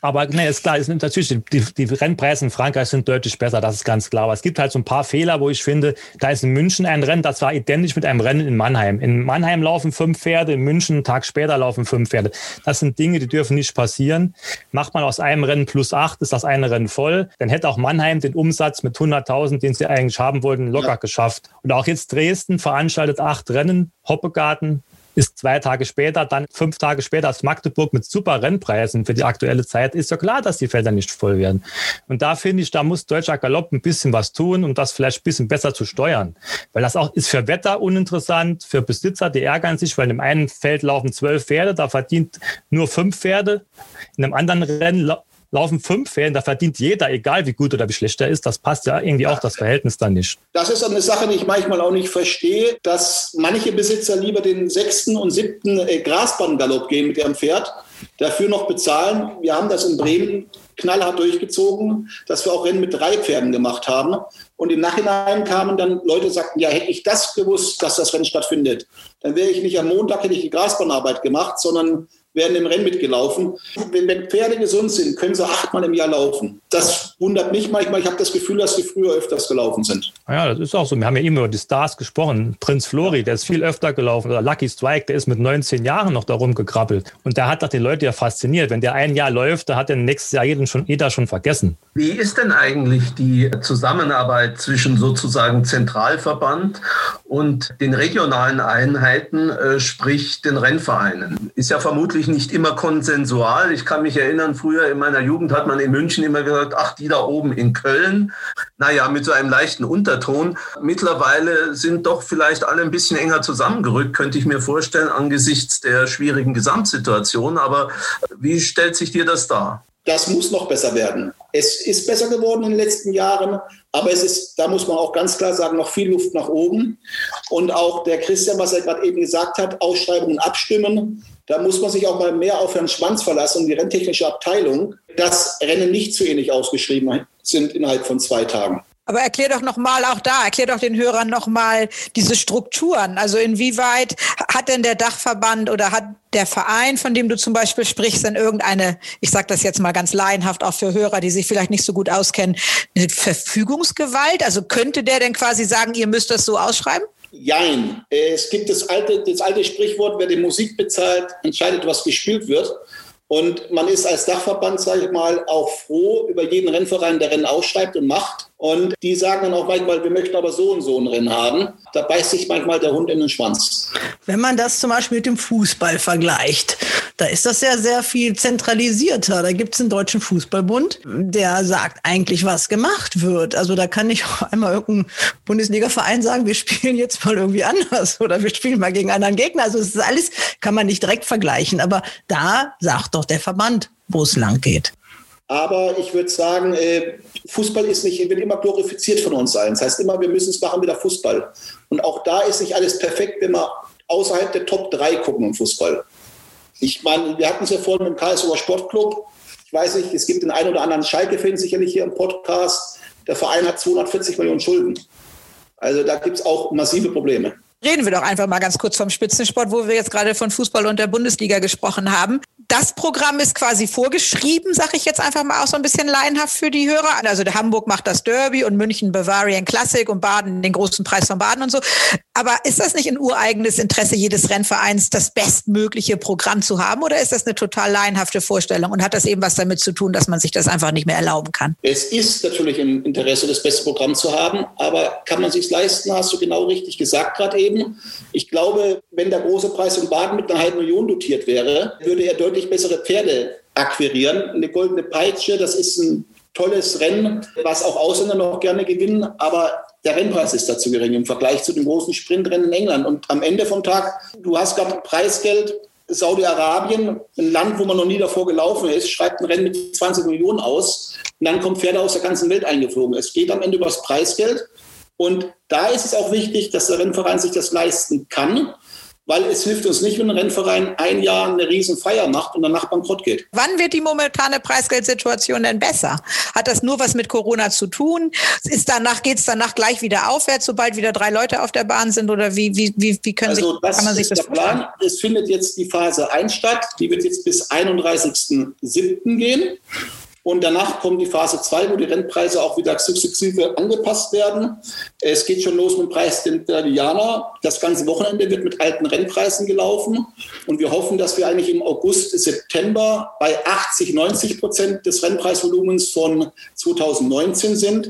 Aber ne, ist klar, ist natürlich, die, die Rennpreise in Frankreich sind deutlich besser, das ist ganz klar. Aber es gibt halt so ein paar Fehler, wo ich finde, da ist in München ein Rennen, das war identisch mit einem Rennen in Mannheim. In Mannheim laufen fünf Pferde, in München einen Tag später laufen fünf Pferde. Das sind Dinge, die dürfen nicht passieren. Macht man aus einem Rennen plus acht, ist das eine Rennen voll, dann hätte auch Mannheim den Umsatz mit 100.000, den sie eigentlich haben wollten, locker ja. geschafft. Und auch jetzt Dresden veranstaltet acht Rennen, Hoppegarten, ist zwei Tage später, dann fünf Tage später als Magdeburg mit super Rennpreisen für die aktuelle Zeit, ist ja klar, dass die Felder nicht voll werden. Und da finde ich, da muss Deutscher Galopp ein bisschen was tun, um das vielleicht ein bisschen besser zu steuern. Weil das auch ist für Wetter uninteressant, für Besitzer, die ärgern sich, weil in einen Feld laufen zwölf Pferde, da verdient nur fünf Pferde. In einem anderen Rennen laufen fünf Fäden, da verdient jeder, egal wie gut oder wie schlecht er ist. Das passt ja irgendwie auch das Verhältnis dann nicht. Das ist eine Sache, die ich manchmal auch nicht verstehe, dass manche Besitzer lieber den sechsten und siebten äh, Grasbahngalopp gehen mit ihrem Pferd, dafür noch bezahlen. Wir haben das in Bremen knallhart durchgezogen, dass wir auch Rennen mit drei Pferden gemacht haben. Und im Nachhinein kamen dann Leute, sagten, ja, hätte ich das gewusst, dass das Rennen stattfindet, dann wäre ich nicht am Montag, hätte ich die Grasbahnarbeit gemacht, sondern werden im Rennen mitgelaufen. Wenn, wenn Pferde gesund sind, können sie achtmal im Jahr laufen. Das wundert mich manchmal. Ich habe das Gefühl, dass sie früher öfters gelaufen sind. Ja, das ist auch so. Wir haben ja immer über die Stars gesprochen. Prinz Flori, der ist viel öfter gelaufen. Oder Lucky Strike, der ist mit 19 Jahren noch da rumgekrabbelt. Und der hat doch die Leute ja fasziniert. Wenn der ein Jahr läuft, da hat er nächstes Jahr jeden schon, jeder schon vergessen. Wie ist denn eigentlich die Zusammenarbeit zwischen sozusagen Zentralverband und den regionalen Einheiten, äh, sprich den Rennvereinen? Ist ja vermutlich natürlich nicht immer konsensual. Ich kann mich erinnern, früher in meiner Jugend hat man in München immer gesagt, ach, die da oben in Köln. Naja, mit so einem leichten Unterton. Mittlerweile sind doch vielleicht alle ein bisschen enger zusammengerückt, könnte ich mir vorstellen, angesichts der schwierigen Gesamtsituation. Aber wie stellt sich dir das dar? Das muss noch besser werden. Es ist besser geworden in den letzten Jahren, aber es ist, da muss man auch ganz klar sagen, noch viel Luft nach oben. Und auch der Christian, was er gerade eben gesagt hat, Ausschreibungen abstimmen. Da muss man sich auch mal mehr auf Herrn Schwanz verlassen und die renntechnische Abteilung, dass Rennen nicht zu ähnlich ausgeschrieben sind innerhalb von zwei Tagen. Aber erklär doch nochmal auch da, erklär doch den Hörern nochmal diese Strukturen. Also inwieweit hat denn der Dachverband oder hat der Verein, von dem du zum Beispiel sprichst, denn irgendeine, ich sage das jetzt mal ganz laienhaft auch für Hörer, die sich vielleicht nicht so gut auskennen, eine Verfügungsgewalt? Also könnte der denn quasi sagen, ihr müsst das so ausschreiben? Jein. Es gibt das alte, das alte Sprichwort, wer die Musik bezahlt, entscheidet, was gespielt wird. Und man ist als Dachverband, sage ich mal, auch froh über jeden Rennverein, der Rennen ausschreibt und macht. Und die sagen dann auch manchmal, wir möchten aber so und so ein Rennen haben. Da beißt sich manchmal der Hund in den Schwanz. Wenn man das zum Beispiel mit dem Fußball vergleicht, da ist das ja sehr viel zentralisierter. Da gibt es einen deutschen Fußballbund, der sagt eigentlich, was gemacht wird. Also da kann nicht auch einmal irgendein Bundesliga-Verein sagen, wir spielen jetzt mal irgendwie anders oder wir spielen mal gegen anderen Gegner. Also es ist alles, kann man nicht direkt vergleichen. Aber da sagt doch der Verband, wo es lang geht. Aber ich würde sagen, äh, Fußball ist nicht, wird immer glorifiziert von uns allen. Das heißt immer, wir müssen es machen mit der Fußball. Und auch da ist nicht alles perfekt, wenn wir außerhalb der Top 3 gucken im Fußball. Ich meine, wir hatten es ja vorhin mit dem Karlsruher Sportclub. Ich weiß nicht, es gibt den einen oder anderen Schalke-Fan sicherlich hier im Podcast. Der Verein hat 240 Millionen Schulden. Also da gibt es auch massive Probleme. Reden wir doch einfach mal ganz kurz vom Spitzensport, wo wir jetzt gerade von Fußball und der Bundesliga gesprochen haben das Programm ist quasi vorgeschrieben, sage ich jetzt einfach mal auch so ein bisschen laienhaft für die Hörer. Also der Hamburg macht das Derby und München Bavarian Classic und Baden den großen Preis von Baden und so. Aber ist das nicht ein ureigenes Interesse jedes Rennvereins, das bestmögliche Programm zu haben? Oder ist das eine total laienhafte Vorstellung und hat das eben was damit zu tun, dass man sich das einfach nicht mehr erlauben kann? Es ist natürlich im Interesse, das beste Programm zu haben, aber kann man sich leisten, hast du genau richtig gesagt gerade eben. Ich glaube, wenn der große Preis in Baden mit einer halben Million dotiert wäre, würde er deutlich bessere Pferde akquirieren. Eine goldene Peitsche, das ist ein tolles Rennen, was auch Ausländer noch gerne gewinnen, aber der Rennpreis ist dazu gering im Vergleich zu den großen Sprintrennen in England. Und am Ende vom Tag, du hast gerade Preisgeld, Saudi-Arabien, ein Land, wo man noch nie davor gelaufen ist, schreibt ein Rennen mit 20 Millionen aus und dann kommen Pferde aus der ganzen Welt eingeflogen. Es geht am Ende über das Preisgeld und da ist es auch wichtig, dass der Rennverein sich das leisten kann weil es hilft uns nicht, wenn ein Rennverein ein Jahr eine Riesenfeier macht und danach bankrott geht. Wann wird die momentane Preisgeldsituation denn besser? Hat das nur was mit Corona zu tun? Ist danach, geht es danach gleich wieder aufwärts, sobald wieder drei Leute auf der Bahn sind? Oder wie, wie, wie, wie können also sich, das kann man sich ist das der Plan. Es findet jetzt die Phase 1 statt. Die wird jetzt bis 31.07. gehen. Und danach kommt die Phase 2, wo die Rennpreise auch wieder sukzessive angepasst werden. Es geht schon los mit dem Preis der Diana. Das ganze Wochenende wird mit alten Rennpreisen gelaufen. Und wir hoffen, dass wir eigentlich im August, September bei 80, 90 Prozent des Rennpreisvolumens von 2019 sind.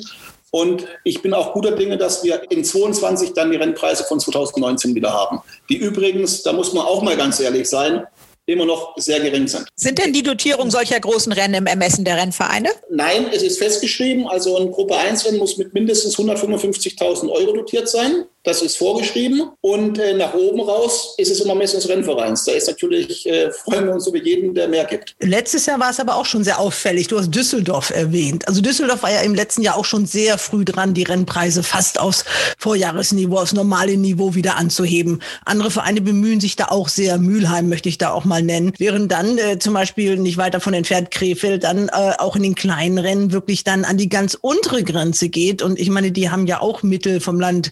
Und ich bin auch guter Dinge, dass wir in 22 dann die Rennpreise von 2019 wieder haben. Die übrigens, da muss man auch mal ganz ehrlich sein, immer noch sehr gering sind. Sind denn die Dotierungen solcher großen Rennen im Ermessen der Rennvereine? Nein, es ist festgeschrieben, also ein Gruppe 1 Rennen muss mit mindestens 155.000 Euro dotiert sein. Das ist vorgeschrieben. Und äh, nach oben raus ist es immer Messe des Rennvereins. Da ist natürlich, äh, freuen wir uns über jeden, der mehr gibt. Letztes Jahr war es aber auch schon sehr auffällig. Du hast Düsseldorf erwähnt. Also Düsseldorf war ja im letzten Jahr auch schon sehr früh dran, die Rennpreise fast aufs Vorjahresniveau, aufs normale Niveau wieder anzuheben. Andere Vereine bemühen sich da auch sehr. Mülheim möchte ich da auch mal nennen. Während dann äh, zum Beispiel nicht weiter von entfernt Krefeld dann äh, auch in den kleinen Rennen wirklich dann an die ganz untere Grenze geht. Und ich meine, die haben ja auch Mittel vom Land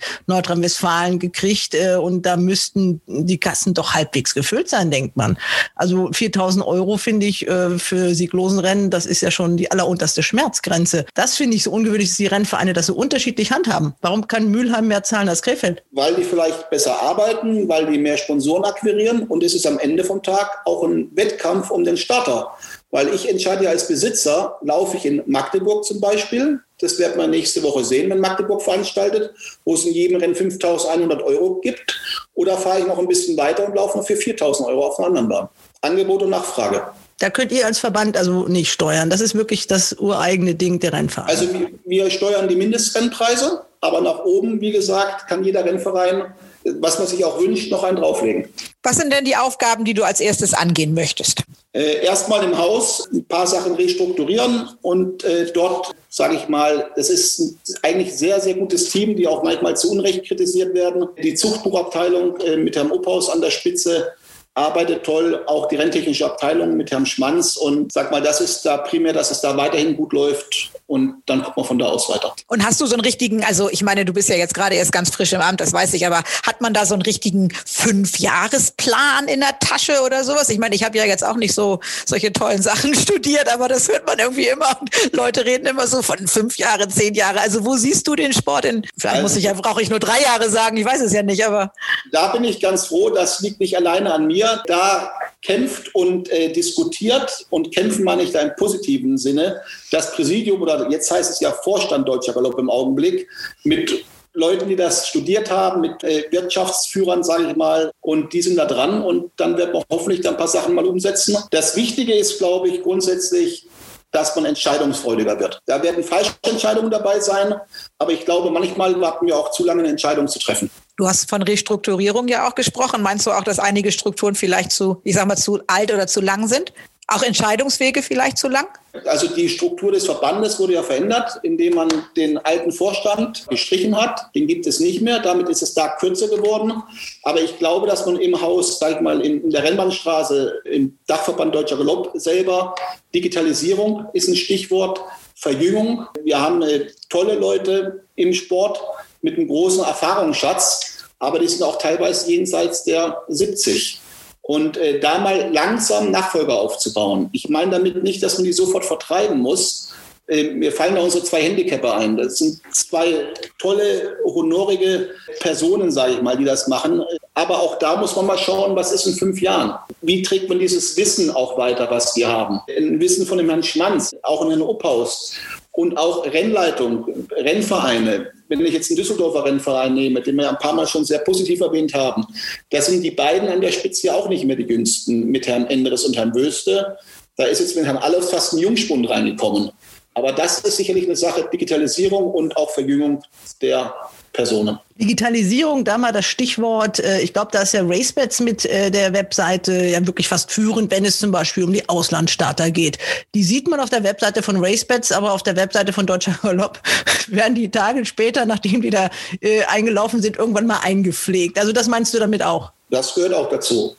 Nordrhein-Westfalen gekriegt äh, und da müssten die Kassen doch halbwegs gefüllt sein, denkt man. Also 4000 Euro finde ich äh, für Sieglosenrennen, das ist ja schon die allerunterste Schmerzgrenze. Das finde ich so ungewöhnlich, dass die Rennvereine das so unterschiedlich handhaben. Warum kann Mülheim mehr zahlen als Krefeld? Weil die vielleicht besser arbeiten, weil die mehr Sponsoren akquirieren und es ist am Ende vom Tag auch ein Wettkampf um den Starter. Weil ich entscheide ja als Besitzer, laufe ich in Magdeburg zum Beispiel, das werden wir nächste Woche sehen, wenn Magdeburg veranstaltet, wo es in jedem Rennen 5.100 Euro gibt, oder fahre ich noch ein bisschen weiter und laufe noch für 4.000 Euro auf einer anderen Bahn. Angebot und Nachfrage. Da könnt ihr als Verband also nicht steuern. Das ist wirklich das ureigene Ding der Rennvereine. Also wir steuern die Mindestrennpreise, aber nach oben, wie gesagt, kann jeder Rennverein was man sich auch wünscht, noch einen drauflegen. Was sind denn die Aufgaben, die du als erstes angehen möchtest? Äh, Erstmal im Haus ein paar Sachen restrukturieren und äh, dort, sage ich mal, das ist ein eigentlich sehr, sehr gutes Team, die auch manchmal zu Unrecht kritisiert werden. Die Zuchtbuchabteilung äh, mit Herrn Uphaus an der Spitze arbeitet toll, auch die renntechnische Abteilung mit Herrn Schmanz und sag mal, das ist da primär, dass es da weiterhin gut läuft und dann gucken wir von da aus weiter. Und hast du so einen richtigen, also ich meine, du bist ja jetzt gerade erst ganz frisch im Amt, das weiß ich, aber hat man da so einen richtigen Fünfjahresplan in der Tasche oder sowas? Ich meine, ich habe ja jetzt auch nicht so solche tollen Sachen studiert, aber das hört man irgendwie immer. Leute reden immer so von fünf Jahre, zehn Jahre. Also wo siehst du den Sport in? Vielleicht also, muss ich ja, brauche ich nur drei Jahre sagen, ich weiß es ja nicht, aber. Da bin ich ganz froh, das liegt nicht alleine an mir da kämpft und äh, diskutiert und kämpfen meine ich da im positiven Sinne. Das Präsidium oder jetzt heißt es ja Vorstand Deutscher Galopp im Augenblick mit Leuten, die das studiert haben, mit äh, Wirtschaftsführern, sage ich mal, und die sind da dran und dann wird man hoffentlich da ein paar Sachen mal umsetzen. Das Wichtige ist, glaube ich, grundsätzlich, dass man entscheidungsfreudiger wird. Da werden falsche Entscheidungen dabei sein, aber ich glaube, manchmal warten wir auch zu lange, eine Entscheidung zu treffen. Du hast von Restrukturierung ja auch gesprochen. Meinst du auch, dass einige Strukturen vielleicht zu, ich sag mal, zu alt oder zu lang sind? Auch Entscheidungswege vielleicht zu lang? Also die Struktur des Verbandes wurde ja verändert, indem man den alten Vorstand gestrichen hat. Den gibt es nicht mehr. Damit ist es da kürzer geworden. Aber ich glaube, dass man im Haus, sag ich mal, in, der Rennbahnstraße, im Dachverband Deutscher Galopp selber, Digitalisierung ist ein Stichwort, Verjüngung. Wir haben äh, tolle Leute im Sport mit einem großen Erfahrungsschatz, aber die sind auch teilweise jenseits der 70. und äh, da mal langsam Nachfolger aufzubauen. Ich meine damit nicht, dass man die sofort vertreiben muss. Äh, mir fallen da unsere zwei Handicapper ein. Das sind zwei tolle, honorige Personen, sage ich mal, die das machen. Aber auch da muss man mal schauen, was ist in fünf Jahren? Wie trägt man dieses Wissen auch weiter, was wir haben? Ein Wissen von dem Herrn Schmanz, auch in Herrn Upphaus und auch Rennleitung, Rennvereine. Wenn ich jetzt einen Düsseldorfer Rennverein nehme, den wir ein paar Mal schon sehr positiv erwähnt haben, da sind die beiden an der Spitze ja auch nicht mehr die jüngsten mit Herrn Enderes und Herrn Wöste. Da ist jetzt mit Herrn Allofs fast ein Jungspund reingekommen. Aber das ist sicherlich eine Sache Digitalisierung und auch Verjüngung der Personen. Digitalisierung, da mal das Stichwort. Äh, ich glaube, da ist ja RaceBets mit äh, der Webseite ja wirklich fast führend, wenn es zum Beispiel um die Auslandsstarter geht. Die sieht man auf der Webseite von RaceBets, aber auf der Webseite von Deutscher Galopp werden die Tage später, nachdem die da äh, eingelaufen sind, irgendwann mal eingepflegt. Also das meinst du damit auch? Das gehört auch dazu.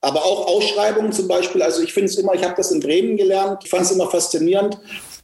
Aber auch Ausschreibungen zum Beispiel. Also ich finde es immer, ich habe das in Bremen gelernt. Ich fand es immer faszinierend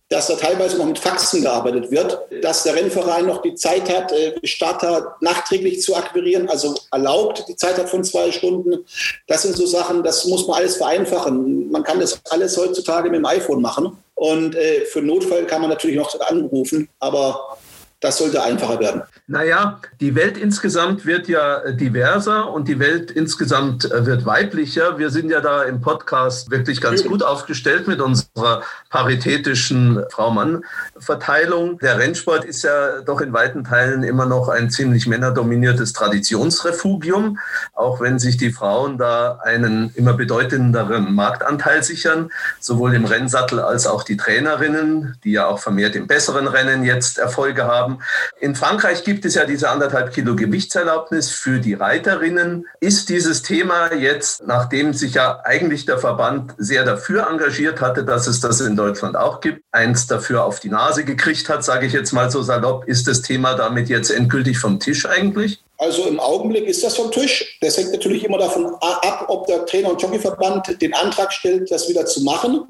dass da teilweise noch mit Faxen gearbeitet wird, dass der Rennverein noch die Zeit hat, äh, Starter nachträglich zu akquirieren, also erlaubt die Zeit hat von zwei Stunden. Das sind so Sachen, das muss man alles vereinfachen. Man kann das alles heutzutage mit dem iPhone machen. Und äh, für Notfall kann man natürlich noch anrufen, aber das sollte einfacher werden. Naja, die Welt insgesamt wird ja diverser und die Welt insgesamt wird weiblicher. Wir sind ja da im Podcast wirklich ganz gut aufgestellt mit unserer paritätischen Frau-Mann-Verteilung. Der Rennsport ist ja doch in weiten Teilen immer noch ein ziemlich männerdominiertes Traditionsrefugium, auch wenn sich die Frauen da einen immer bedeutenderen Marktanteil sichern, sowohl im Rennsattel als auch die Trainerinnen, die ja auch vermehrt im besseren Rennen jetzt Erfolge haben haben. In Frankreich gibt es ja diese anderthalb Kilo Gewichtserlaubnis für die Reiterinnen. Ist dieses Thema jetzt, nachdem sich ja eigentlich der Verband sehr dafür engagiert hatte, dass es das in Deutschland auch gibt, eins dafür auf die Nase gekriegt hat, sage ich jetzt mal so salopp, ist das Thema damit jetzt endgültig vom Tisch eigentlich? Also im Augenblick ist das vom Tisch. Das hängt natürlich immer davon ab, ob der Trainer- und Jockeyverband den Antrag stellt, das wieder zu machen.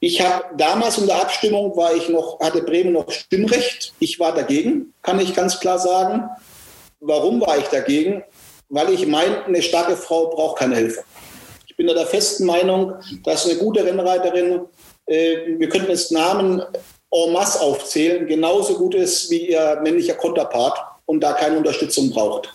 Ich habe damals in der Abstimmung war ich noch, hatte Bremen noch Stimmrecht. Ich war dagegen, kann ich ganz klar sagen. Warum war ich dagegen? Weil ich meine, eine starke Frau braucht keine Hilfe. Ich bin da der festen Meinung, dass eine gute Rennreiterin, äh, wir könnten jetzt Namen en masse aufzählen, genauso gut ist wie ihr männlicher Konterpart und da keine Unterstützung braucht.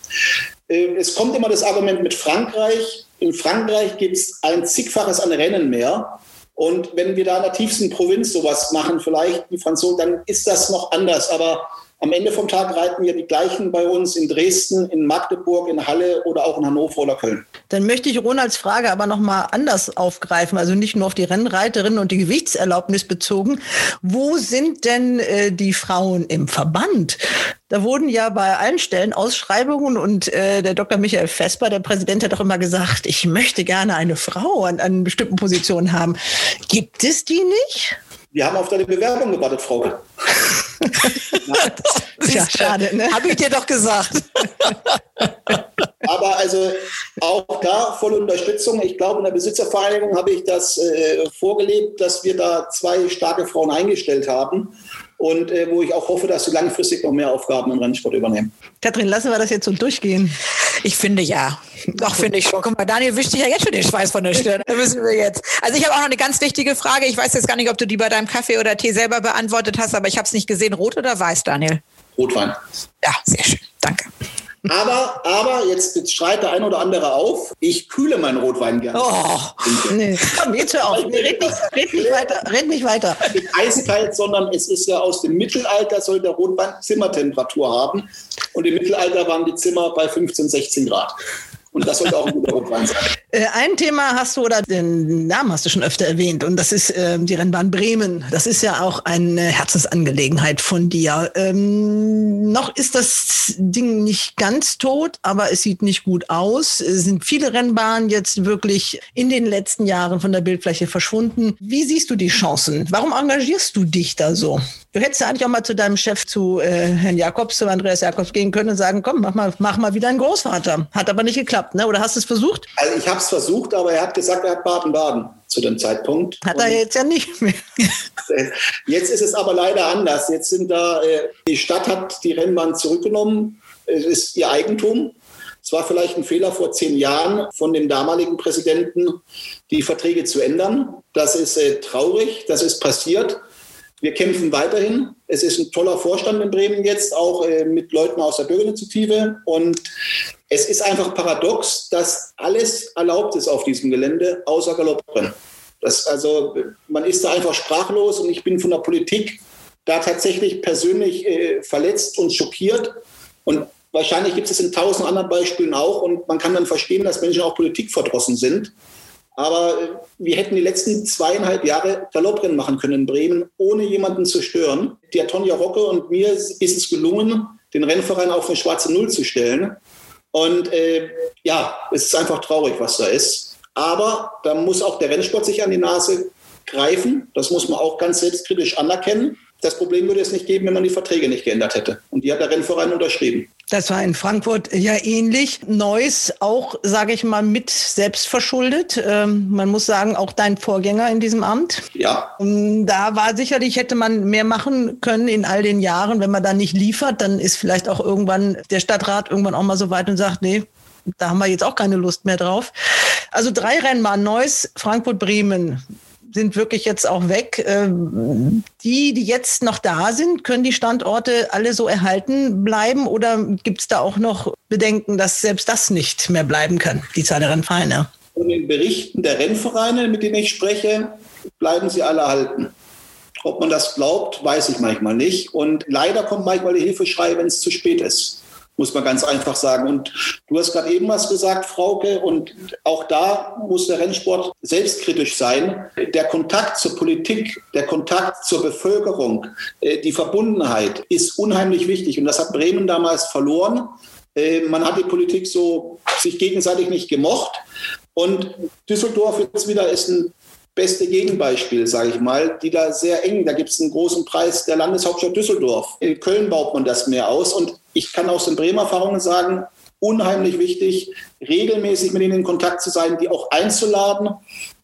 Äh, es kommt immer das Argument mit Frankreich. In Frankreich gibt es ein zigfaches an Rennen mehr. Und wenn wir da in der tiefsten Provinz sowas machen, vielleicht die Franzosen, dann ist das noch anders. Aber am Ende vom Tag reiten wir die gleichen bei uns in Dresden, in Magdeburg, in Halle oder auch in Hannover oder Köln. Dann möchte ich Ronalds Frage aber noch mal anders aufgreifen, also nicht nur auf die Rennreiterinnen und die Gewichtserlaubnis bezogen. Wo sind denn äh, die Frauen im Verband? Da wurden ja bei allen Stellen Ausschreibungen und äh, der Dr. Michael Vesper, der Präsident, hat auch immer gesagt, ich möchte gerne eine Frau an, an bestimmten Positionen haben. Gibt es die nicht? Wir haben auf deine Bewerbung gewartet, Frau. ja, schade, ne? Habe ich dir doch gesagt. Aber also auch da volle Unterstützung. Ich glaube, in der Besitzervereinigung habe ich das äh, vorgelebt, dass wir da zwei starke Frauen eingestellt haben und äh, wo ich auch hoffe, dass sie langfristig noch mehr Aufgaben im Rennsport übernehmen. Katrin, lassen wir das jetzt so durchgehen. Ich finde ja. Doch, finde ich schon. Guck mal, Daniel wischt sich ja jetzt schon den Schweiß von der Stirn. Da müssen wir jetzt. Also ich habe auch noch eine ganz wichtige Frage. Ich weiß jetzt gar nicht, ob du die bei deinem Kaffee oder Tee selber beantwortet hast, aber ich habe es nicht gesehen. Rot oder weiß, Daniel? Rotwein. Ja, sehr schön. Danke. Aber, aber jetzt, jetzt schreit der ein oder andere auf. Ich kühle meinen Rotwein gerne. Oh, nee. Komm, jetzt hör auf. Red nicht, red nicht weiter. Red nicht weiter. Nicht eiskalt, sondern es ist ja aus dem Mittelalter, soll der Rotwein Zimmertemperatur haben. Und im Mittelalter waren die Zimmer bei 15, 16 Grad. Und das sollte auch ein guter Rotwein sein. Äh, ein Thema hast du oder den Namen hast du schon öfter erwähnt und das ist äh, die Rennbahn Bremen. Das ist ja auch eine Herzensangelegenheit von dir. Ähm, noch ist das Ding nicht ganz tot, aber es sieht nicht gut aus. Es sind viele Rennbahnen jetzt wirklich in den letzten Jahren von der Bildfläche verschwunden. Wie siehst du die Chancen? Warum engagierst du dich da so? Du hättest ja eigentlich auch mal zu deinem Chef, zu äh, Herrn Jakobs, zu Andreas Jakobs gehen können und sagen, komm, mach mal, mach mal wieder einen Großvater. Hat aber nicht geklappt, ne? Oder hast du es versucht? Also ich habe es versucht, aber er hat gesagt, er hat Baden-Baden zu dem Zeitpunkt. Hat er jetzt ja nicht mehr. jetzt ist es aber leider anders. Jetzt sind da, äh, die Stadt hat die Rennbahn zurückgenommen. Es ist ihr Eigentum. Es war vielleicht ein Fehler vor zehn Jahren von dem damaligen Präsidenten, die Verträge zu ändern. Das ist äh, traurig, das ist passiert. Wir kämpfen weiterhin. Es ist ein toller Vorstand in Bremen jetzt, auch äh, mit Leuten aus der Bürgerinitiative. Und es ist einfach paradox, dass alles erlaubt ist auf diesem Gelände, außer Galopprennen. Das, also, man ist da einfach sprachlos und ich bin von der Politik da tatsächlich persönlich äh, verletzt und schockiert. Und wahrscheinlich gibt es in tausend anderen Beispielen auch. Und man kann dann verstehen, dass Menschen auch politikverdrossen sind. Aber äh, wir hätten die letzten zweieinhalb Jahre Galopprennen machen können in Bremen, ohne jemanden zu stören. Der Tonja Rocke und mir ist es gelungen, den Rennverein auf eine schwarze Null zu stellen. Und äh, ja, es ist einfach traurig, was da ist. Aber da muss auch der Rennsport sich an die Nase greifen. Das muss man auch ganz selbstkritisch anerkennen. Das Problem würde es nicht geben, wenn man die Verträge nicht geändert hätte. Und die hat der Rennverein unterschrieben. Das war in Frankfurt ja ähnlich. Neuss auch, sage ich mal, mit selbst verschuldet. Ähm, man muss sagen, auch dein Vorgänger in diesem Amt. Ja. Ähm, da war sicherlich, hätte man mehr machen können in all den Jahren. Wenn man da nicht liefert, dann ist vielleicht auch irgendwann der Stadtrat irgendwann auch mal so weit und sagt, nee, da haben wir jetzt auch keine Lust mehr drauf. Also drei Rennbahnen, Neuss, Frankfurt, Bremen sind wirklich jetzt auch weg. Ähm, die, die jetzt noch da sind, können die Standorte alle so erhalten bleiben oder gibt es da auch noch Bedenken, dass selbst das nicht mehr bleiben kann, die Zahl der Rennvereine? Von den Berichten der Rennvereine, mit denen ich spreche, bleiben sie alle erhalten. Ob man das glaubt, weiß ich manchmal nicht. Und leider kommt manchmal die Hilfeschrei, wenn es zu spät ist muss man ganz einfach sagen. Und du hast gerade eben was gesagt, Frauke, und auch da muss der Rennsport selbstkritisch sein. Der Kontakt zur Politik, der Kontakt zur Bevölkerung, äh, die Verbundenheit ist unheimlich wichtig. Und das hat Bremen damals verloren. Äh, man hat die Politik so sich gegenseitig nicht gemocht. Und Düsseldorf jetzt wieder ist ein beste Gegenbeispiel, sage ich mal, die da sehr eng, da gibt es einen großen Preis der Landeshauptstadt Düsseldorf. In Köln baut man das mehr aus und ich kann aus den Bremer Erfahrungen sagen, unheimlich wichtig, regelmäßig mit ihnen in Kontakt zu sein, die auch einzuladen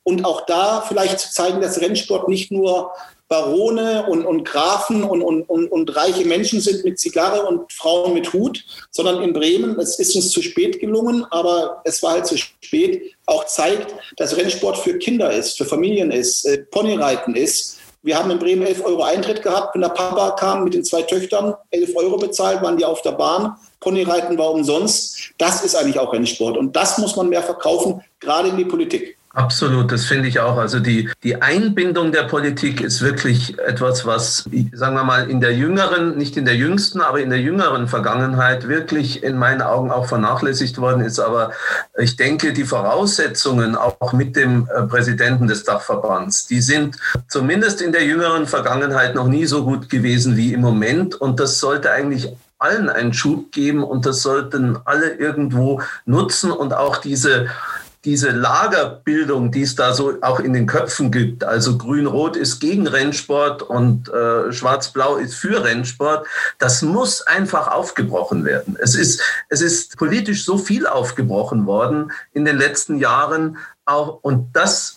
und auch da vielleicht zu zeigen, dass Rennsport nicht nur Barone und, und Grafen und, und, und, und reiche Menschen sind mit Zigarre und Frauen mit Hut, sondern in Bremen, es ist uns zu spät gelungen, aber es war halt zu spät, auch zeigt, dass Rennsport für Kinder ist, für Familien ist, äh, Ponyreiten ist. Wir haben in Bremen 11 Euro Eintritt gehabt. Wenn der Papa kam mit den zwei Töchtern, 11 Euro bezahlt, waren die auf der Bahn. Ponyreiten war umsonst. Das ist eigentlich auch Rennsport. Und das muss man mehr verkaufen, gerade in die Politik. Absolut, das finde ich auch. Also die, die Einbindung der Politik ist wirklich etwas, was, sagen wir mal, in der jüngeren, nicht in der jüngsten, aber in der jüngeren Vergangenheit wirklich in meinen Augen auch vernachlässigt worden ist. Aber ich denke, die Voraussetzungen auch mit dem äh, Präsidenten des Dachverbands, die sind zumindest in der jüngeren Vergangenheit noch nie so gut gewesen wie im Moment. Und das sollte eigentlich allen einen Schub geben und das sollten alle irgendwo nutzen und auch diese diese Lagerbildung, die es da so auch in den Köpfen gibt, also Grün-Rot ist gegen Rennsport und äh, Schwarz-Blau ist für Rennsport, das muss einfach aufgebrochen werden. Es ist, es ist politisch so viel aufgebrochen worden in den letzten Jahren, auch, und das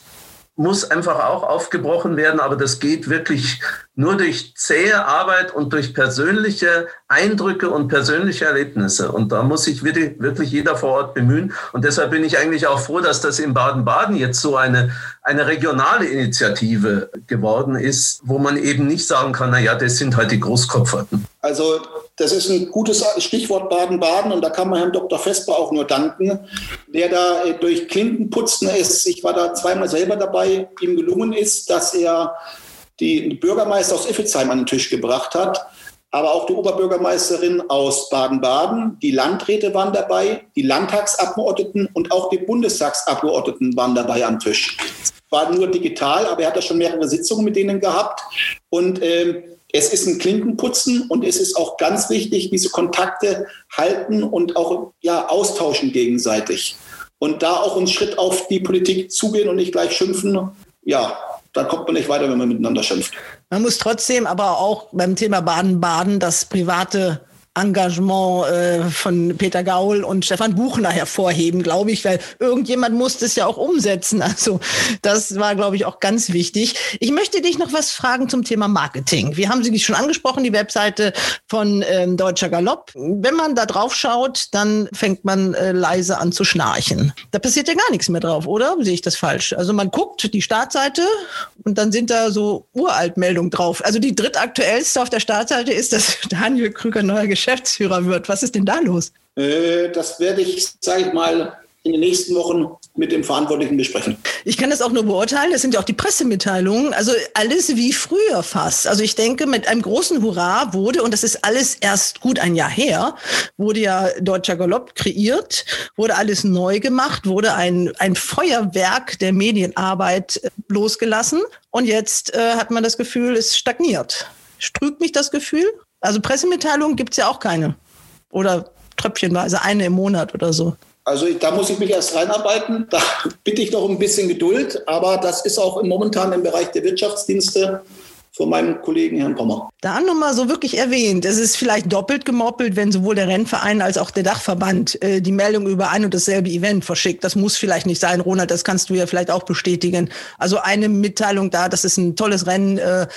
muss einfach auch aufgebrochen werden, aber das geht wirklich nur durch zähe Arbeit und durch persönliche Eindrücke und persönliche Erlebnisse. Und da muss sich wirklich jeder vor Ort bemühen. Und deshalb bin ich eigentlich auch froh, dass das in Baden-Baden jetzt so eine, eine regionale Initiative geworden ist, wo man eben nicht sagen kann, na ja, das sind halt die Großkopferten. Also das ist ein gutes Stichwort Baden-Baden und da kann man Herrn Dr. Vesper auch nur danken, der da äh, durch Klinkenputzen ist. Ich war da zweimal selber dabei, ihm gelungen ist, dass er die Bürgermeister aus Iffelsheim an den Tisch gebracht hat, aber auch die Oberbürgermeisterin aus Baden-Baden, die Landräte waren dabei, die Landtagsabgeordneten und auch die Bundestagsabgeordneten waren dabei am Tisch. War nur digital, aber er hat da schon mehrere Sitzungen mit denen gehabt und ähm, es ist ein Klinkenputzen und es ist auch ganz wichtig, diese Kontakte halten und auch ja, austauschen gegenseitig. Und da auch einen Schritt auf die Politik zugehen und nicht gleich schimpfen. Ja, da kommt man nicht weiter, wenn man miteinander schimpft. Man muss trotzdem aber auch beim Thema Baden-Baden das private Engagement äh, von Peter Gaul und Stefan Buchner hervorheben, glaube ich, weil irgendjemand muss das ja auch umsetzen. Also das war, glaube ich, auch ganz wichtig. Ich möchte dich noch was fragen zum Thema Marketing. Wir haben sie schon angesprochen, die Webseite von ähm, Deutscher Galopp. Wenn man da drauf schaut, dann fängt man äh, leise an zu schnarchen. Da passiert ja gar nichts mehr drauf, oder? Sehe ich das falsch? Also man guckt die Startseite und dann sind da so Uraltmeldungen drauf. Also die drittaktuellste auf der Startseite ist, dass Daniel Krüger neuer Geschäftsführer wird. Was ist denn da los? Äh, das werde ich, sage ich mal, in den nächsten Wochen mit dem Verantwortlichen besprechen. Ich kann das auch nur beurteilen. Das sind ja auch die Pressemitteilungen. Also alles wie früher fast. Also ich denke, mit einem großen Hurra wurde, und das ist alles erst gut ein Jahr her, wurde ja Deutscher Galopp kreiert, wurde alles neu gemacht, wurde ein, ein Feuerwerk der Medienarbeit losgelassen. Und jetzt äh, hat man das Gefühl, es stagniert. Strügt mich das Gefühl? Also Pressemitteilungen gibt es ja auch keine. Oder tröpfchenweise eine im Monat oder so. Also da muss ich mich erst reinarbeiten. Da bitte ich noch ein bisschen Geduld. Aber das ist auch momentan im Bereich der Wirtschaftsdienste von meinem Kollegen Herrn Pommer. Da nochmal so wirklich erwähnt, es ist vielleicht doppelt gemoppelt, wenn sowohl der Rennverein als auch der Dachverband äh, die Meldung über ein und dasselbe Event verschickt. Das muss vielleicht nicht sein, Ronald, das kannst du ja vielleicht auch bestätigen. Also eine Mitteilung da, dass es ein tolles Rennen äh,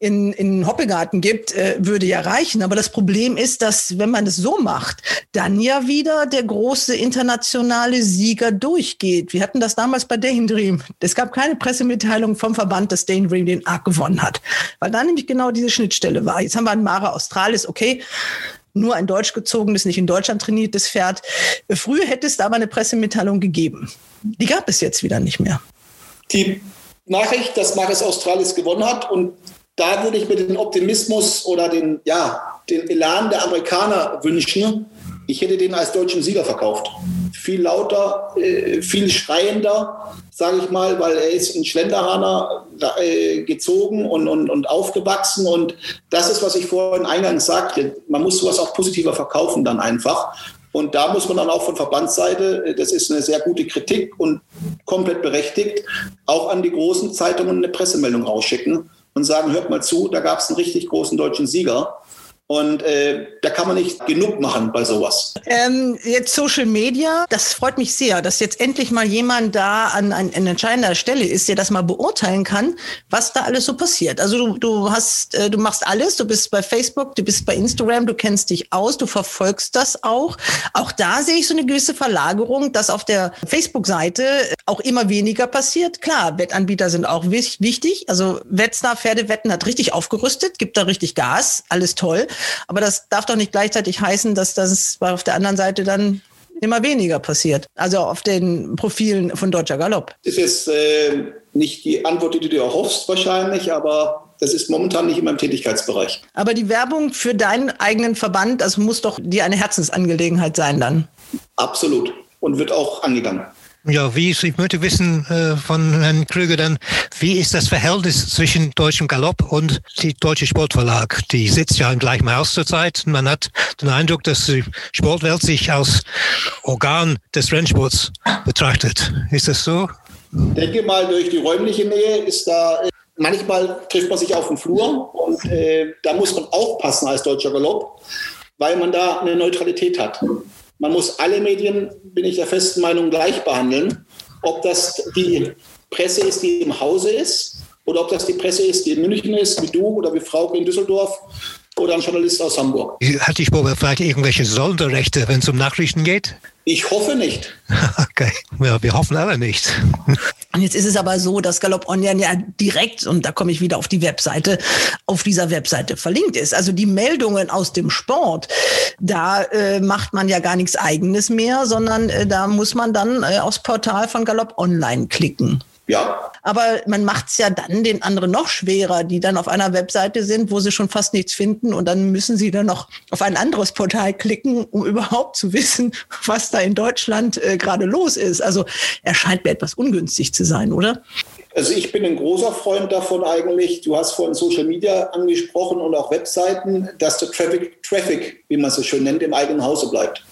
in, in Hoppegarten gibt, äh, würde ja reichen. Aber das Problem ist, dass wenn man es so macht, dann ja wieder der große internationale Sieger durchgeht. Wir hatten das damals bei Dane Dream. Es gab keine Pressemitteilung vom Verband, dass Dane Dream den Arc gewonnen hat weil da nämlich genau diese Schnittstelle war. Jetzt haben wir ein Mara Australis, okay, nur ein deutsch gezogenes, nicht in Deutschland trainiertes Pferd. Früher hätte es da aber eine Pressemitteilung gegeben. Die gab es jetzt wieder nicht mehr. Die Nachricht, dass Maris Australis gewonnen hat und da würde ich mir den Optimismus oder den, ja, den Elan der Amerikaner wünschen. Ich hätte den als deutschen Sieger verkauft. Viel lauter, äh, viel schreiender, sage ich mal, weil er ist in Schlenderhahner äh, gezogen und, und, und aufgewachsen. Und das ist, was ich vorhin eingangs sagte. Man muss sowas auch positiver verkaufen dann einfach. Und da muss man dann auch von Verbandsseite, äh, das ist eine sehr gute Kritik und komplett berechtigt, auch an die großen Zeitungen eine Pressemeldung rausschicken und sagen, hört mal zu, da gab es einen richtig großen deutschen Sieger. Und äh, da kann man nicht genug machen bei sowas. Ähm, jetzt Social Media, das freut mich sehr, dass jetzt endlich mal jemand da an, an, an entscheidender Stelle ist, der das mal beurteilen kann, was da alles so passiert. Also du, du hast, äh, du machst alles, du bist bei Facebook, du bist bei Instagram, du kennst dich aus, du verfolgst das auch. Auch da sehe ich so eine gewisse Verlagerung, dass auf der Facebook-Seite auch immer weniger passiert. Klar, Wettanbieter sind auch wichtig. Also Wettstar Pferdewetten hat richtig aufgerüstet, gibt da richtig Gas, alles toll. Aber das darf doch nicht gleichzeitig heißen, dass das auf der anderen Seite dann immer weniger passiert. Also auf den Profilen von Deutscher Galopp. Das ist äh, nicht die Antwort, die du dir erhoffst wahrscheinlich, aber das ist momentan nicht in meinem Tätigkeitsbereich. Aber die Werbung für deinen eigenen Verband, das muss doch dir eine Herzensangelegenheit sein dann. Absolut. Und wird auch angegangen. Ja, wie ist, ich möchte wissen äh, von Herrn Krüger dann, wie ist das Verhältnis zwischen Deutschem Galopp und die Deutsche Sportverlag? Die sitzt ja im gleichen Haus zurzeit. Man hat den Eindruck, dass die Sportwelt sich als Organ des Rennsports betrachtet. Ist das so? Ich denke mal, durch die räumliche Nähe ist da, äh, manchmal trifft man sich auf dem Flur und äh, da muss man aufpassen als Deutscher Galopp, weil man da eine Neutralität hat. Man muss alle Medien, bin ich der festen Meinung, gleich behandeln. Ob das die Presse ist, die im Hause ist, oder ob das die Presse ist, die in München ist, wie du oder wie Frauke in Düsseldorf oder ein Journalist aus Hamburg. Hat die Spur vielleicht irgendwelche Sonderrechte, wenn es um Nachrichten geht? Ich hoffe nicht. Okay, ja, wir hoffen alle nicht. Und jetzt ist es aber so, dass Galopp Online ja direkt, und da komme ich wieder auf die Webseite, auf dieser Webseite verlinkt ist. Also die Meldungen aus dem Sport, da äh, macht man ja gar nichts Eigenes mehr, sondern äh, da muss man dann äh, aufs Portal von Galopp Online klicken. Ja. Aber man macht es ja dann den anderen noch schwerer, die dann auf einer Webseite sind, wo sie schon fast nichts finden und dann müssen sie dann noch auf ein anderes Portal klicken, um überhaupt zu wissen, was da in Deutschland äh, gerade los ist. Also erscheint mir etwas ungünstig zu sein, oder? Also ich bin ein großer Freund davon eigentlich, du hast vorhin Social Media angesprochen und auch Webseiten, dass der Traffic, Traffic wie man es so schön nennt, im eigenen Hause bleibt.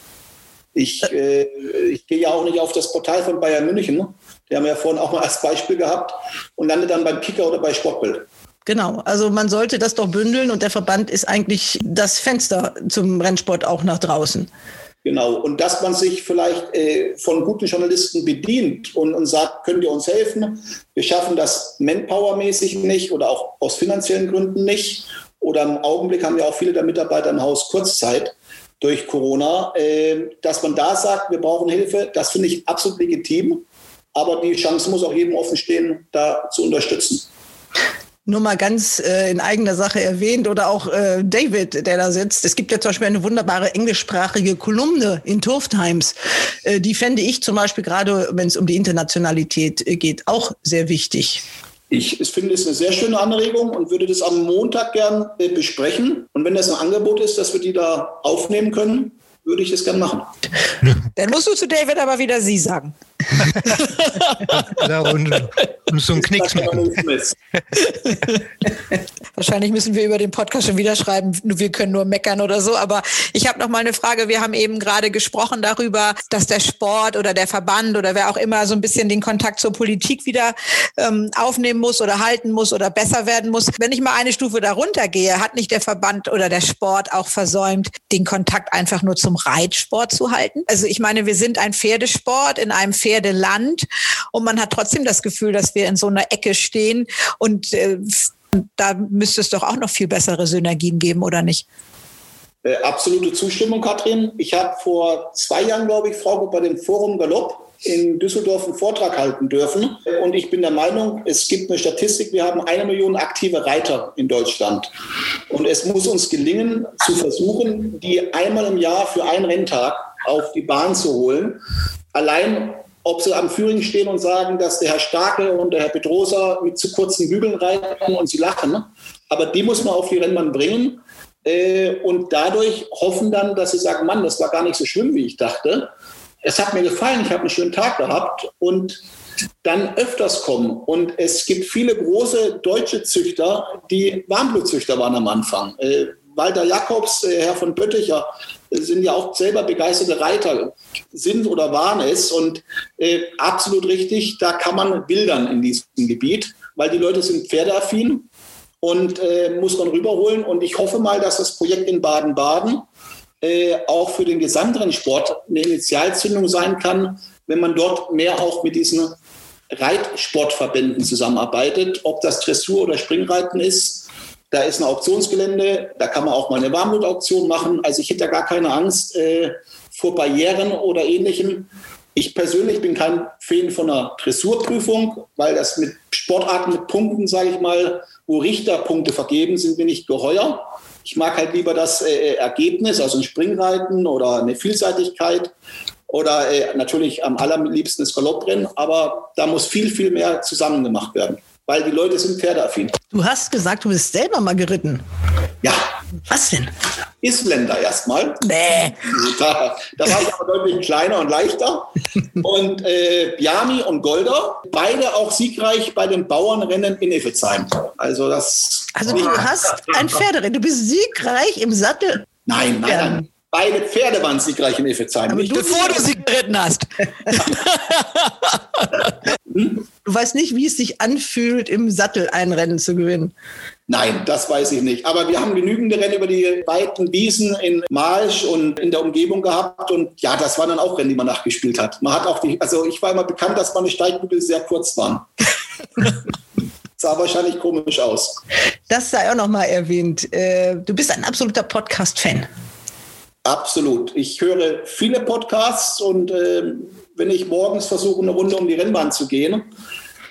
Ich, äh, ich gehe ja auch nicht auf das Portal von Bayern München. Die haben wir ja vorhin auch mal als Beispiel gehabt und lande dann beim Kicker oder bei Sportbild. Genau, also man sollte das doch bündeln und der Verband ist eigentlich das Fenster zum Rennsport auch nach draußen. Genau, und dass man sich vielleicht äh, von guten Journalisten bedient und, und sagt, könnt ihr uns helfen? Wir schaffen das manpowermäßig nicht oder auch aus finanziellen Gründen nicht. Oder im Augenblick haben ja auch viele der Mitarbeiter im Haus Kurzzeit durch Corona. Äh, dass man da sagt, wir brauchen Hilfe, das finde ich absolut legitim. Aber die Chance muss auch jedem offen stehen, da zu unterstützen nur mal ganz äh, in eigener Sache erwähnt oder auch äh, David, der da sitzt. Es gibt ja zum Beispiel eine wunderbare englischsprachige Kolumne in Turf Times. Äh, die fände ich zum Beispiel gerade, wenn es um die Internationalität äh, geht, auch sehr wichtig. Ich finde es eine sehr schöne Anregung und würde das am Montag gern äh, besprechen. Und wenn das ein Angebot ist, dass wir die da aufnehmen können, würde ich das gern machen. Dann musst du zu David aber wieder Sie sagen. ja, und, und so ein Knicks machen. Wahrscheinlich müssen wir über den Podcast schon wieder schreiben, wir können nur meckern oder so. Aber ich habe noch mal eine Frage. Wir haben eben gerade gesprochen darüber, dass der Sport oder der Verband oder wer auch immer so ein bisschen den Kontakt zur Politik wieder ähm, aufnehmen muss oder halten muss oder besser werden muss. Wenn ich mal eine Stufe darunter gehe, hat nicht der Verband oder der Sport auch versäumt, den Kontakt einfach nur zum Reitsport zu halten? Also ich meine, wir sind ein Pferdesport in einem Pferdeland und man hat trotzdem das Gefühl, dass wir in so einer Ecke stehen und äh, da müsste es doch auch noch viel bessere Synergien geben, oder nicht? Äh, absolute Zustimmung, Katrin. Ich habe vor zwei Jahren, glaube ich, Frau bei dem Forum Galopp in Düsseldorf einen Vortrag halten dürfen. Und ich bin der Meinung, es gibt eine Statistik, wir haben eine Million aktive Reiter in Deutschland. Und es muss uns gelingen, zu versuchen, die einmal im Jahr für einen Renntag auf die Bahn zu holen. Allein ob sie am Führing stehen und sagen, dass der Herr Starke und der Herr Pedrosa mit zu kurzen Bügeln reiten und sie lachen. Aber die muss man auf die Rennbahn bringen äh, und dadurch hoffen dann, dass sie sagen, Mann, das war gar nicht so schlimm, wie ich dachte. Es hat mir gefallen, ich habe einen schönen Tag gehabt und dann öfters kommen. Und es gibt viele große deutsche Züchter, die Warmblutzüchter waren am Anfang. Äh, Walter Jakobs, äh, Herr von Bötticher, sind ja auch selber begeisterte Reiter, sind oder waren es. Und äh, absolut richtig, da kann man bildern in diesem Gebiet, weil die Leute sind pferdeaffin und äh, muss man rüberholen. Und ich hoffe mal, dass das Projekt in Baden-Baden äh, auch für den gesamten Sport eine Initialzündung sein kann, wenn man dort mehr auch mit diesen Reitsportverbänden zusammenarbeitet, ob das Dressur oder Springreiten ist da ist ein Auktionsgelände, da kann man auch mal eine Warmblutauktion machen. Also ich hätte da gar keine Angst äh, vor Barrieren oder ähnlichem. Ich persönlich bin kein Fan von einer Dressurprüfung, weil das mit Sportarten mit Punkten, sage ich mal, wo Richterpunkte vergeben sind, bin ich geheuer. Ich mag halt lieber das äh, Ergebnis, also ein Springreiten oder eine Vielseitigkeit oder äh, natürlich am allerliebsten das Galopprennen, aber da muss viel, viel mehr zusammen gemacht werden weil die Leute sind pferdeaffin. Du hast gesagt, du bist selber mal geritten. Ja. Was denn? Isländer erstmal. Nee. Da, da, war ich aber deutlich kleiner und leichter. Und äh, Biami und Golder, beide auch siegreich bei den Bauernrennen in Effezheim. Also das. Also du hast ein Pferderennen, du bist siegreich im Sattel. Nein, nein, nein. Beide Pferde waren siegreich in Effezheim. Aber bevor du sie geritten hast. hm? Du weißt nicht, wie es sich anfühlt, im Sattel ein Rennen zu gewinnen. Nein, das weiß ich nicht. Aber wir haben genügende Rennen über die weiten Wiesen in Marsch und in der Umgebung gehabt. Und ja, das waren dann auch Rennen, die man nachgespielt hat. Man hat auch die, also ich war immer bekannt, dass meine Steigbügel sehr kurz waren. sah wahrscheinlich komisch aus. Das sei auch noch mal erwähnt. Äh, du bist ein absoluter Podcast-Fan. Absolut. Ich höre viele Podcasts und äh, wenn ich morgens versuche, eine Runde um die Rennbahn zu gehen.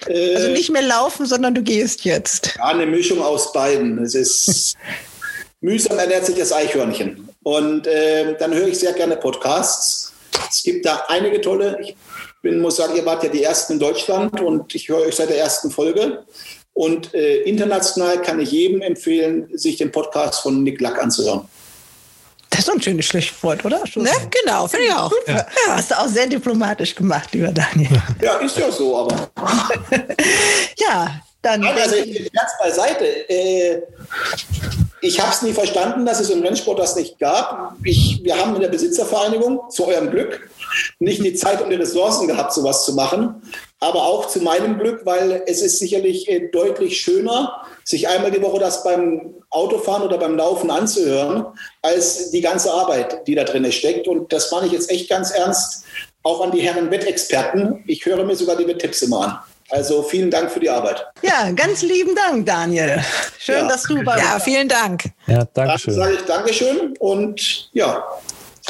Äh, also nicht mehr laufen, sondern du gehst jetzt. Ja, eine Mischung aus beiden. Es ist mühsam ernährt sich das Eichhörnchen. Und äh, dann höre ich sehr gerne Podcasts. Es gibt da einige tolle. Ich bin, muss sagen, ihr wart ja die ersten in Deutschland und ich höre euch seit der ersten Folge. Und äh, international kann ich jedem empfehlen, sich den Podcast von Nick Lack anzuhören. Das ist doch ein schönes Schlusswort, oder? Ne? Genau, finde ich auch. Ja. ja. Hast du auch sehr diplomatisch gemacht, lieber Daniel. Ja, ist ja so, aber. ja, dann. Nein, also Scherz beiseite. Äh, ich habe es nie verstanden, dass es im Rennsport das nicht gab. Ich, wir haben in der Besitzervereinigung, zu eurem Glück, nicht die Zeit und die Ressourcen gehabt, sowas zu machen. aber auch zu meinem Glück, weil es ist sicherlich äh, deutlich schöner, sich einmal die Woche das beim Autofahren oder beim Laufen anzuhören, als die ganze Arbeit, die da drin steckt. Und das fand ich jetzt echt ganz ernst, auch an die Herren Wettexperten. Ich höre mir sogar die Wetttipps immer an. Also vielen Dank für die Arbeit. Ja, ganz lieben Dank, Daniel. Schön, ja. dass du bei uns Ja, vielen Dank. Ja, danke schön. Dann sage ich Dankeschön und ja,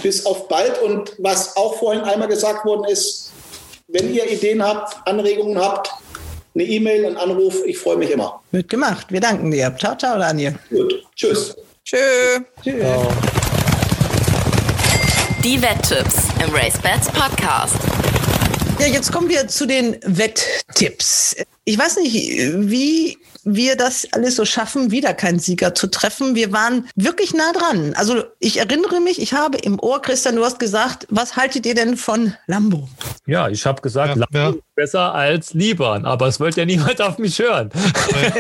bis auf bald. Und was auch vorhin einmal gesagt worden ist, wenn ihr Ideen habt, Anregungen habt, eine E-Mail, einen Anruf, ich freue mich immer. Wird gemacht. Wir danken dir. Ciao, ciao, Daniel. Gut. Tschüss. Tschö. Tschüss. Die Wetttipps im RaceBets Podcast. Ja, jetzt kommen wir zu den Wetttipps. Ich weiß nicht, wie wir das alles so schaffen, wieder keinen Sieger zu treffen. Wir waren wirklich nah dran. Also ich erinnere mich, ich habe im Ohr, Christian, du hast gesagt, was haltet ihr denn von Lambo? Ja, ich habe gesagt, ja, Lambo ja. ist besser als Liban, aber es wollte ja niemand auf mich hören.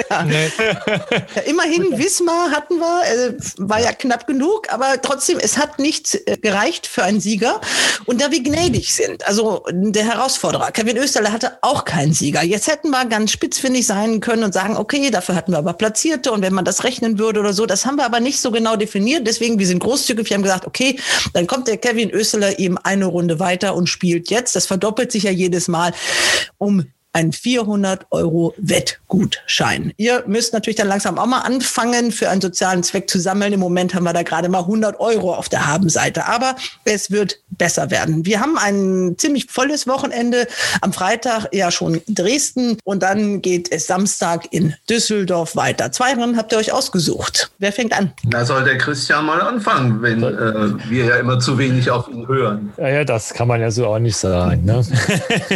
ja. ja, immerhin, Wismar hatten wir, äh, war ja knapp genug, aber trotzdem, es hat nicht äh, gereicht für einen Sieger. Und da wir gnädig sind, also der Herausforderer, Kevin Österle hatte auch keinen Sieger. Jetzt hätten wir ganz spitzfindig sein können und sagen, okay, okay, dafür hatten wir aber Platzierte und wenn man das rechnen würde oder so, das haben wir aber nicht so genau definiert. Deswegen, wir sind großzügig, wir haben gesagt, okay, dann kommt der Kevin Össeler eben eine Runde weiter und spielt jetzt. Das verdoppelt sich ja jedes Mal um ein 400 Euro Wettgutschein. Ihr müsst natürlich dann langsam auch mal anfangen, für einen sozialen Zweck zu sammeln. Im Moment haben wir da gerade mal 100 Euro auf der Habenseite, aber es wird besser werden. Wir haben ein ziemlich volles Wochenende. Am Freitag ja schon Dresden und dann geht es Samstag in Düsseldorf weiter. Zwei Rennen habt ihr euch ausgesucht. Wer fängt an? Da soll der Christian mal anfangen, wenn äh, wir ja immer zu wenig auf ihn hören. Ja, ja, das kann man ja so auch nicht sagen. Ne?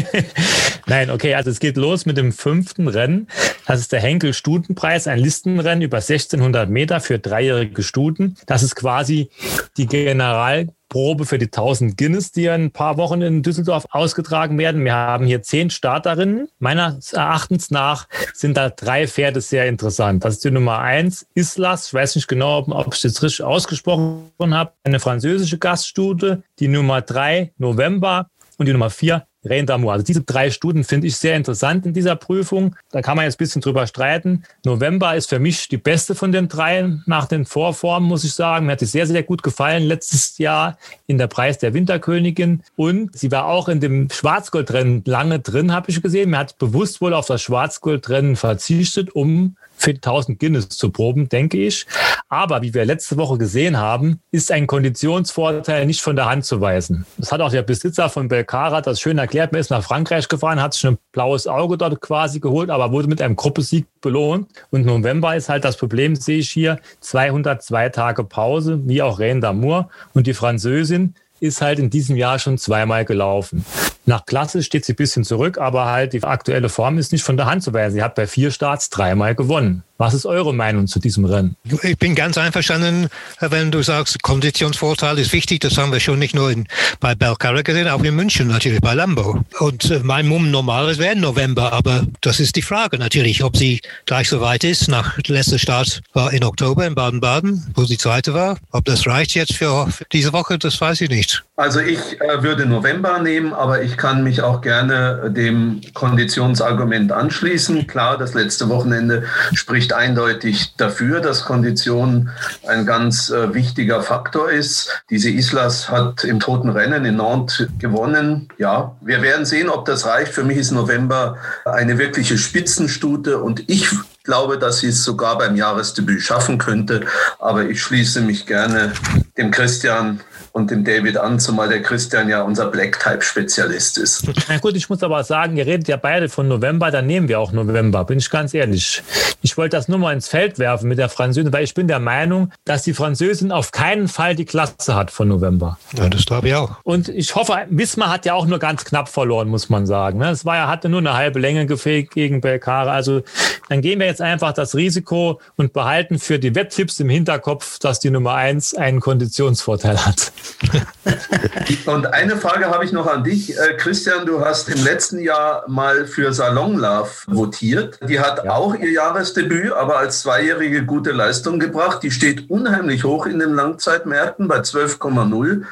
Nein, okay, also es geht los mit dem fünften Rennen. Das ist der Henkel Stutenpreis, ein Listenrennen über 1600 Meter für dreijährige Stuten. Das ist quasi die Generalprobe für die 1000 Guinness, die in ein paar Wochen in Düsseldorf ausgetragen werden. Wir haben hier zehn Starterinnen. Meines Erachtens nach sind da drei Pferde sehr interessant. Das ist die Nummer eins, Islas. Ich weiß nicht genau, ob ich das richtig ausgesprochen habe. Eine französische Gaststute. Die Nummer drei, November. Und die Nummer vier, Rein d'Amour. Also diese drei Studien finde ich sehr interessant in dieser Prüfung. Da kann man jetzt ein bisschen drüber streiten. November ist für mich die beste von den dreien nach den Vorformen, muss ich sagen. Mir hat sie sehr, sehr gut gefallen letztes Jahr in der Preis der Winterkönigin. Und sie war auch in dem Schwarzgoldrennen lange drin, habe ich gesehen. Mir hat bewusst wohl auf das Schwarzgoldrennen verzichtet, um 1000 Guinness zu proben, denke ich. Aber wie wir letzte Woche gesehen haben, ist ein Konditionsvorteil nicht von der Hand zu weisen. Das hat auch der Besitzer von Belcara das schön erklärt. Man ist nach Frankreich gefahren, hat sich ein blaues Auge dort quasi geholt, aber wurde mit einem Gruppesieg belohnt. Und November ist halt das Problem, sehe ich hier, 202 Tage Pause, wie auch Reine d'Amour. Und die Französin ist halt in diesem Jahr schon zweimal gelaufen. Nach Klasse steht sie ein bisschen zurück, aber halt die aktuelle Form ist nicht von der Hand zu weisen. Sie hat bei vier Starts dreimal gewonnen. Was ist eure Meinung zu diesem Rennen? Ich bin ganz einverstanden, wenn du sagst, Konditionsvorteil ist wichtig. Das haben wir schon nicht nur in, bei Belcarra gesehen, auch in München natürlich bei Lambo. Und äh, mein Mumm normales wäre November, aber das ist die Frage natürlich, ob sie gleich so weit ist. Nach letzter Start war in Oktober in Baden-Baden, wo sie zweite war. Ob das reicht jetzt für, für diese Woche, das weiß ich nicht. Also ich äh, würde November nehmen, aber ich kann mich auch gerne dem Konditionsargument anschließen. Klar, das letzte Wochenende spricht spricht eindeutig dafür, dass Kondition ein ganz äh, wichtiger Faktor ist. Diese Islas hat im toten Rennen in Nantes gewonnen. Ja, wir werden sehen, ob das reicht. Für mich ist November eine wirkliche Spitzenstute und ich glaube, dass sie es sogar beim Jahresdebüt schaffen könnte. Aber ich schließe mich gerne dem Christian und dem David an, zumal der Christian ja unser Black-Type-Spezialist ist. Na gut, ich muss aber sagen, ihr redet ja beide von November, dann nehmen wir auch November, bin ich ganz ehrlich. Ich wollte das nur mal ins Feld werfen mit der Französin, weil ich bin der Meinung, dass die Französin auf keinen Fall die Klasse hat von November. Ja, das glaube ich auch. Und ich hoffe, Wismar hat ja auch nur ganz knapp verloren, muss man sagen. Es war ja, hatte nur eine halbe Länge gefehlt gegen Belkara. Also dann gehen wir jetzt einfach das Risiko und behalten für die Wetttipps im Hinterkopf, dass die Nummer eins einen Konditionsvorteil hat. Und eine Frage habe ich noch an dich. Äh, Christian, du hast im letzten Jahr mal für Salon Love votiert. Die hat ja. auch ihr Jahresdebüt, aber als Zweijährige gute Leistung gebracht. Die steht unheimlich hoch in den Langzeitmärkten bei 12,0.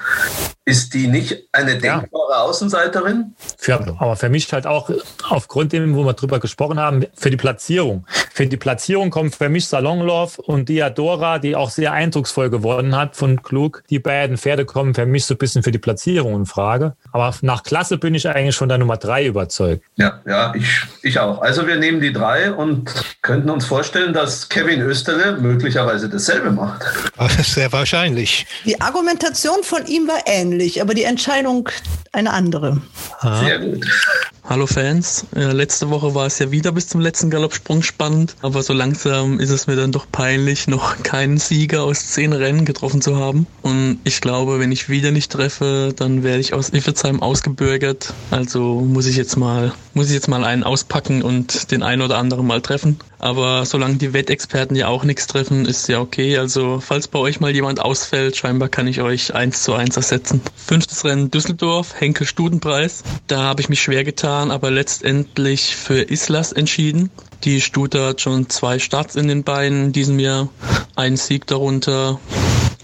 Ist die nicht eine denkbare ja. Außenseiterin? Für, aber für mich halt auch aufgrund dem, wo wir drüber gesprochen haben, für die Platzierung. Für die Platzierung kommen für mich Salonlove und Diadora, die auch sehr eindrucksvoll gewonnen hat von Klug. Die beiden Pferde kommen für mich so ein bisschen für die Platzierung in Frage. Aber nach Klasse bin ich eigentlich schon der Nummer drei überzeugt. Ja, ja, ich, ich auch. Also wir nehmen die drei und könnten uns vorstellen, dass Kevin Österle möglicherweise dasselbe macht. Sehr wahrscheinlich. Die Argumentation von ihm war ähnlich aber die Entscheidung eine andere. Sehr gut. Hallo Fans. Ja, letzte Woche war es ja wieder bis zum letzten Galoppsprung spannend, aber so langsam ist es mir dann doch peinlich, noch keinen Sieger aus zehn Rennen getroffen zu haben. Und ich glaube, wenn ich wieder nicht treffe, dann werde ich aus Iffezheim ausgebürgert. Also muss ich jetzt mal, muss ich jetzt mal einen auspacken und den einen oder anderen mal treffen. Aber solange die Wettexperten ja auch nichts treffen, ist ja okay. Also falls bei euch mal jemand ausfällt, scheinbar kann ich euch eins zu eins ersetzen. Fünftes Rennen Düsseldorf, Henkel Studenpreis. Da habe ich mich schwer getan, aber letztendlich für Islas entschieden. Die Stute hat schon zwei Starts in den Beinen in diesem Jahr, einen Sieg darunter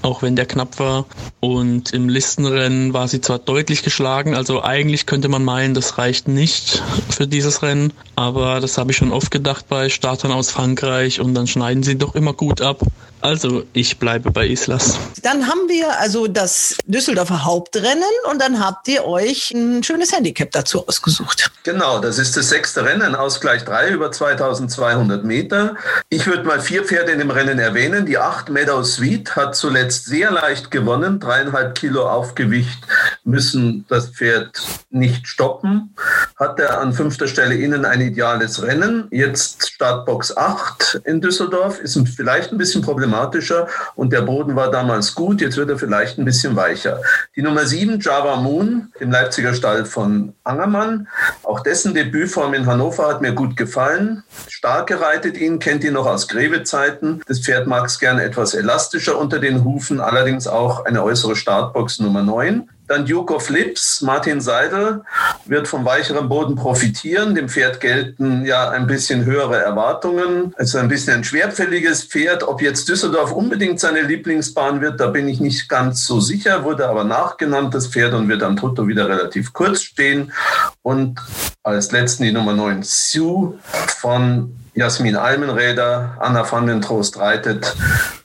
auch wenn der knapp war. Und im Listenrennen war sie zwar deutlich geschlagen, also eigentlich könnte man meinen, das reicht nicht für dieses Rennen, aber das habe ich schon oft gedacht bei Startern aus Frankreich und dann schneiden sie doch immer gut ab. Also ich bleibe bei Islas. Dann haben wir also das Düsseldorfer Hauptrennen und dann habt ihr euch ein schönes Handicap dazu ausgesucht. Genau, das ist das sechste Rennen, Ausgleich 3 über 2200 Meter. Ich würde mal vier Pferde in dem Rennen erwähnen. Die 8 Meadow Suite hat zuletzt sehr leicht gewonnen. Dreieinhalb Kilo Aufgewicht müssen das Pferd nicht stoppen. Hat er an fünfter Stelle innen ein ideales Rennen. Jetzt Startbox 8 in Düsseldorf ist vielleicht ein bisschen problematisch problematischer und der Boden war damals gut, jetzt wird er vielleicht ein bisschen weicher. Die Nummer 7, Java Moon, im Leipziger Stall von Angermann. Auch dessen Debütform in Hannover hat mir gut gefallen. Stark gereitet ihn, kennt ihn noch aus Greve-Zeiten. Das Pferd mag es gerne etwas elastischer unter den Hufen, allerdings auch eine äußere Startbox Nummer 9. Dann Duke of Lips, Martin Seidel, wird vom weicheren Boden profitieren. Dem Pferd gelten ja ein bisschen höhere Erwartungen. Es ist ein bisschen ein schwerfälliges Pferd. Ob jetzt Düsseldorf unbedingt seine Lieblingsbahn wird, da bin ich nicht ganz so sicher. Wurde aber nachgenannt, das Pferd, und wird am Toto wieder relativ kurz stehen. Und als letzten die Nummer 9, Sue von Jasmin Almenräder, Anna van den Trost reitet.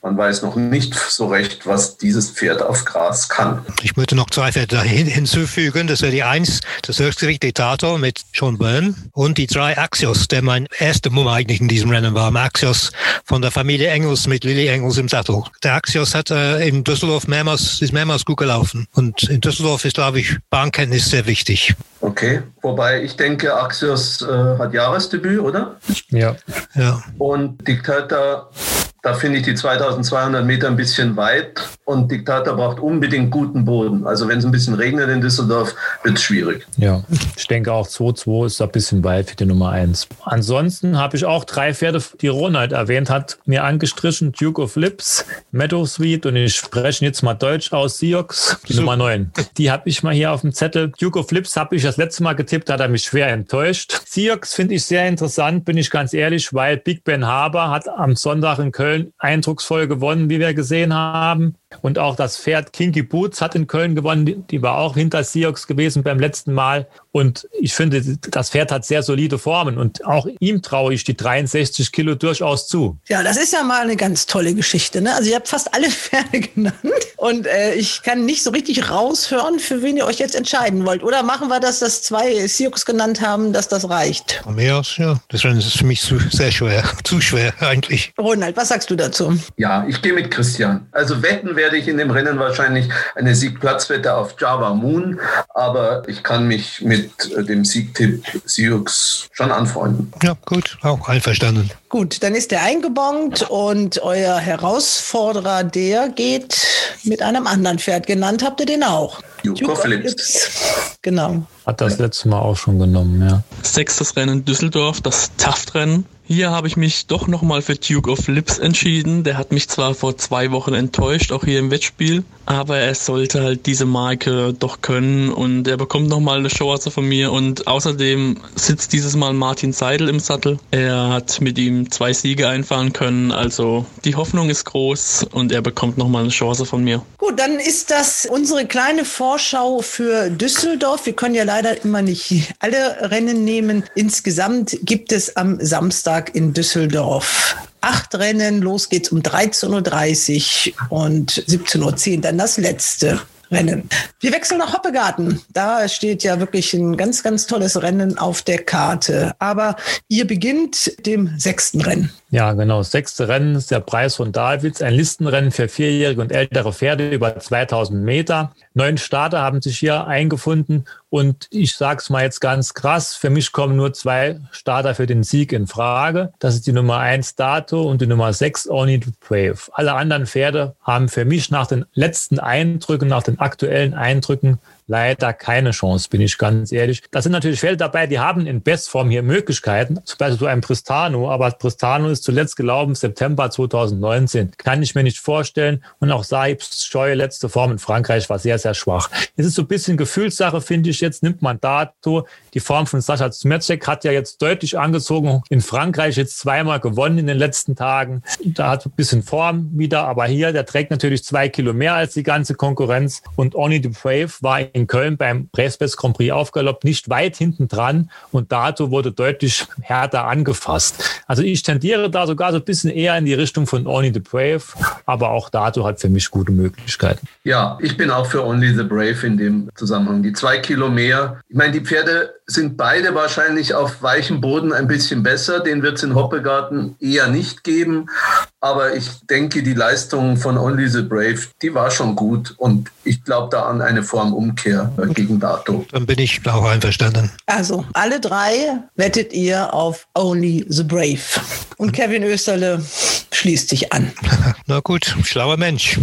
Man weiß noch nicht so recht, was dieses Pferd auf Gras kann. Ich möchte noch zwei Pferde hinzufügen. Das wäre die Eins, das Höchstgericht Diktator mit John Byrne und die drei Axios, der mein erster Mumm eigentlich in diesem Rennen war. Axios von der Familie Engels mit Lilly Engels im Sattel. Der Axios hat äh, in Düsseldorf mehrmals, ist mehrmals gut gelaufen. Und in Düsseldorf ist, glaube ich, Bahnkenntnis sehr wichtig. Okay, wobei ich denke, Axios äh, hat Jahresdebüt, oder? Ja. ja. Und Diktator da finde ich die 2200 Meter ein bisschen weit und Diktator braucht unbedingt guten Boden. Also wenn es ein bisschen regnet in Düsseldorf, wird es schwierig. Ja, ich denke auch 2-2 ist ein bisschen weit für die Nummer 1. Ansonsten habe ich auch drei Pferde, die Ronald erwähnt hat, mir angestrichen. Duke of Lips, Meadow Sweet und ich spreche jetzt mal Deutsch aus, Sioux, die so. Nummer 9. Die habe ich mal hier auf dem Zettel. Duke of Lips habe ich das letzte Mal getippt, hat er mich schwer enttäuscht. Sioux finde ich sehr interessant, bin ich ganz ehrlich, weil Big Ben Haber hat am Sonntag in Köln Köln eindrucksvoll gewonnen, wie wir gesehen haben. Und auch das Pferd Kinky Boots hat in Köln gewonnen. Die war auch hinter Sioux gewesen beim letzten Mal. Und ich finde, das Pferd hat sehr solide Formen. Und auch ihm traue ich die 63 Kilo durchaus zu. Ja, das ist ja mal eine ganz tolle Geschichte. Ne? Also ihr habt fast alle Pferde genannt. Und äh, ich kann nicht so richtig raushören, für wen ihr euch jetzt entscheiden wollt. Oder machen wir das, dass zwei Sioux genannt haben, dass das reicht? Von mir aus, ja. Das ist für mich zu, sehr schwer. Zu schwer eigentlich. Ronald, was sagst du dazu? Ja, ich gehe mit Christian. Also wetten werde ich in dem Rennen wahrscheinlich eine Siegplatzwette auf Java Moon, aber ich kann mich mit dem Siegtipp Sioux schon anfreunden. Ja, gut, auch einverstanden. Gut, dann ist der eingebongt und euer Herausforderer, der geht mit einem anderen Pferd. Genannt habt ihr den auch. Duke of Lips. Genau. Hat das letzte Mal auch schon genommen, ja. Sechstes Rennen Düsseldorf, das Taftrennen. Hier habe ich mich doch nochmal für Duke of Lips entschieden. Der hat mich zwar vor zwei Wochen enttäuscht, auch hier im Wettspiel, aber er sollte halt diese Marke doch können und er bekommt nochmal eine Chance von mir und außerdem sitzt dieses Mal Martin Seidel im Sattel. Er hat mit ihm zwei Siege einfahren können, also die Hoffnung ist groß und er bekommt nochmal eine Chance von mir. Gut, dann ist das unsere kleine Vorschau für Düsseldorf. Wir können ja leider immer nicht alle Rennen nehmen. Insgesamt gibt es am Samstag in Düsseldorf acht Rennen. Los geht's um 13.30 Uhr und 17.10 Uhr dann das letzte. Rennen. Wir wechseln nach Hoppegarten. Da steht ja wirklich ein ganz, ganz tolles Rennen auf der Karte. Aber ihr beginnt dem sechsten Rennen. Ja, genau. Das sechste Rennen ist der Preis von Davids, ein Listenrennen für vierjährige und ältere Pferde über 2000 Meter. Neun Starter haben sich hier eingefunden und ich sage es mal jetzt ganz krass, für mich kommen nur zwei Starter für den Sieg in Frage. Das ist die Nummer eins Dato und die Nummer sechs Only to Brave. Alle anderen Pferde haben für mich nach den letzten Eindrücken, nach den aktuellen Eindrücken leider keine Chance, bin ich ganz ehrlich. Da sind natürlich Fälle dabei, die haben in Bestform hier Möglichkeiten, zum Beispiel so ein Pristano, aber Pristano ist zuletzt gelaufen September 2019. Kann ich mir nicht vorstellen. Und auch Saibs Scheu, letzte Form in Frankreich, war sehr, sehr schwach. Es ist so ein bisschen Gefühlssache, finde ich jetzt. Nimmt man Dato. Die Form von Sascha Zmecek hat ja jetzt deutlich angezogen. In Frankreich jetzt zweimal gewonnen in den letzten Tagen. Da hat ein bisschen Form wieder, aber hier, der trägt natürlich zwei Kilo mehr als die ganze Konkurrenz. Und Oni de Brave war in Köln beim Pressbest Grand Prix aufgaloppt, nicht weit hinten dran und Dato wurde deutlich härter angefasst. Also ich tendiere da sogar so ein bisschen eher in die Richtung von Only the Brave, aber auch Dato hat für mich gute Möglichkeiten. Ja, ich bin auch für Only the Brave in dem Zusammenhang. Die zwei Kilo mehr. Ich meine, die Pferde sind beide wahrscheinlich auf weichem Boden ein bisschen besser. Den wird es in Hoppegarten eher nicht geben. Aber ich denke, die Leistung von Only the Brave, die war schon gut. Und ich glaube da an eine Formumkehr gegen Dato. Dann bin ich auch einverstanden. Also, alle drei wettet ihr auf Only the Brave. Und Kevin Österle schließt sich an. Na gut, schlauer Mensch.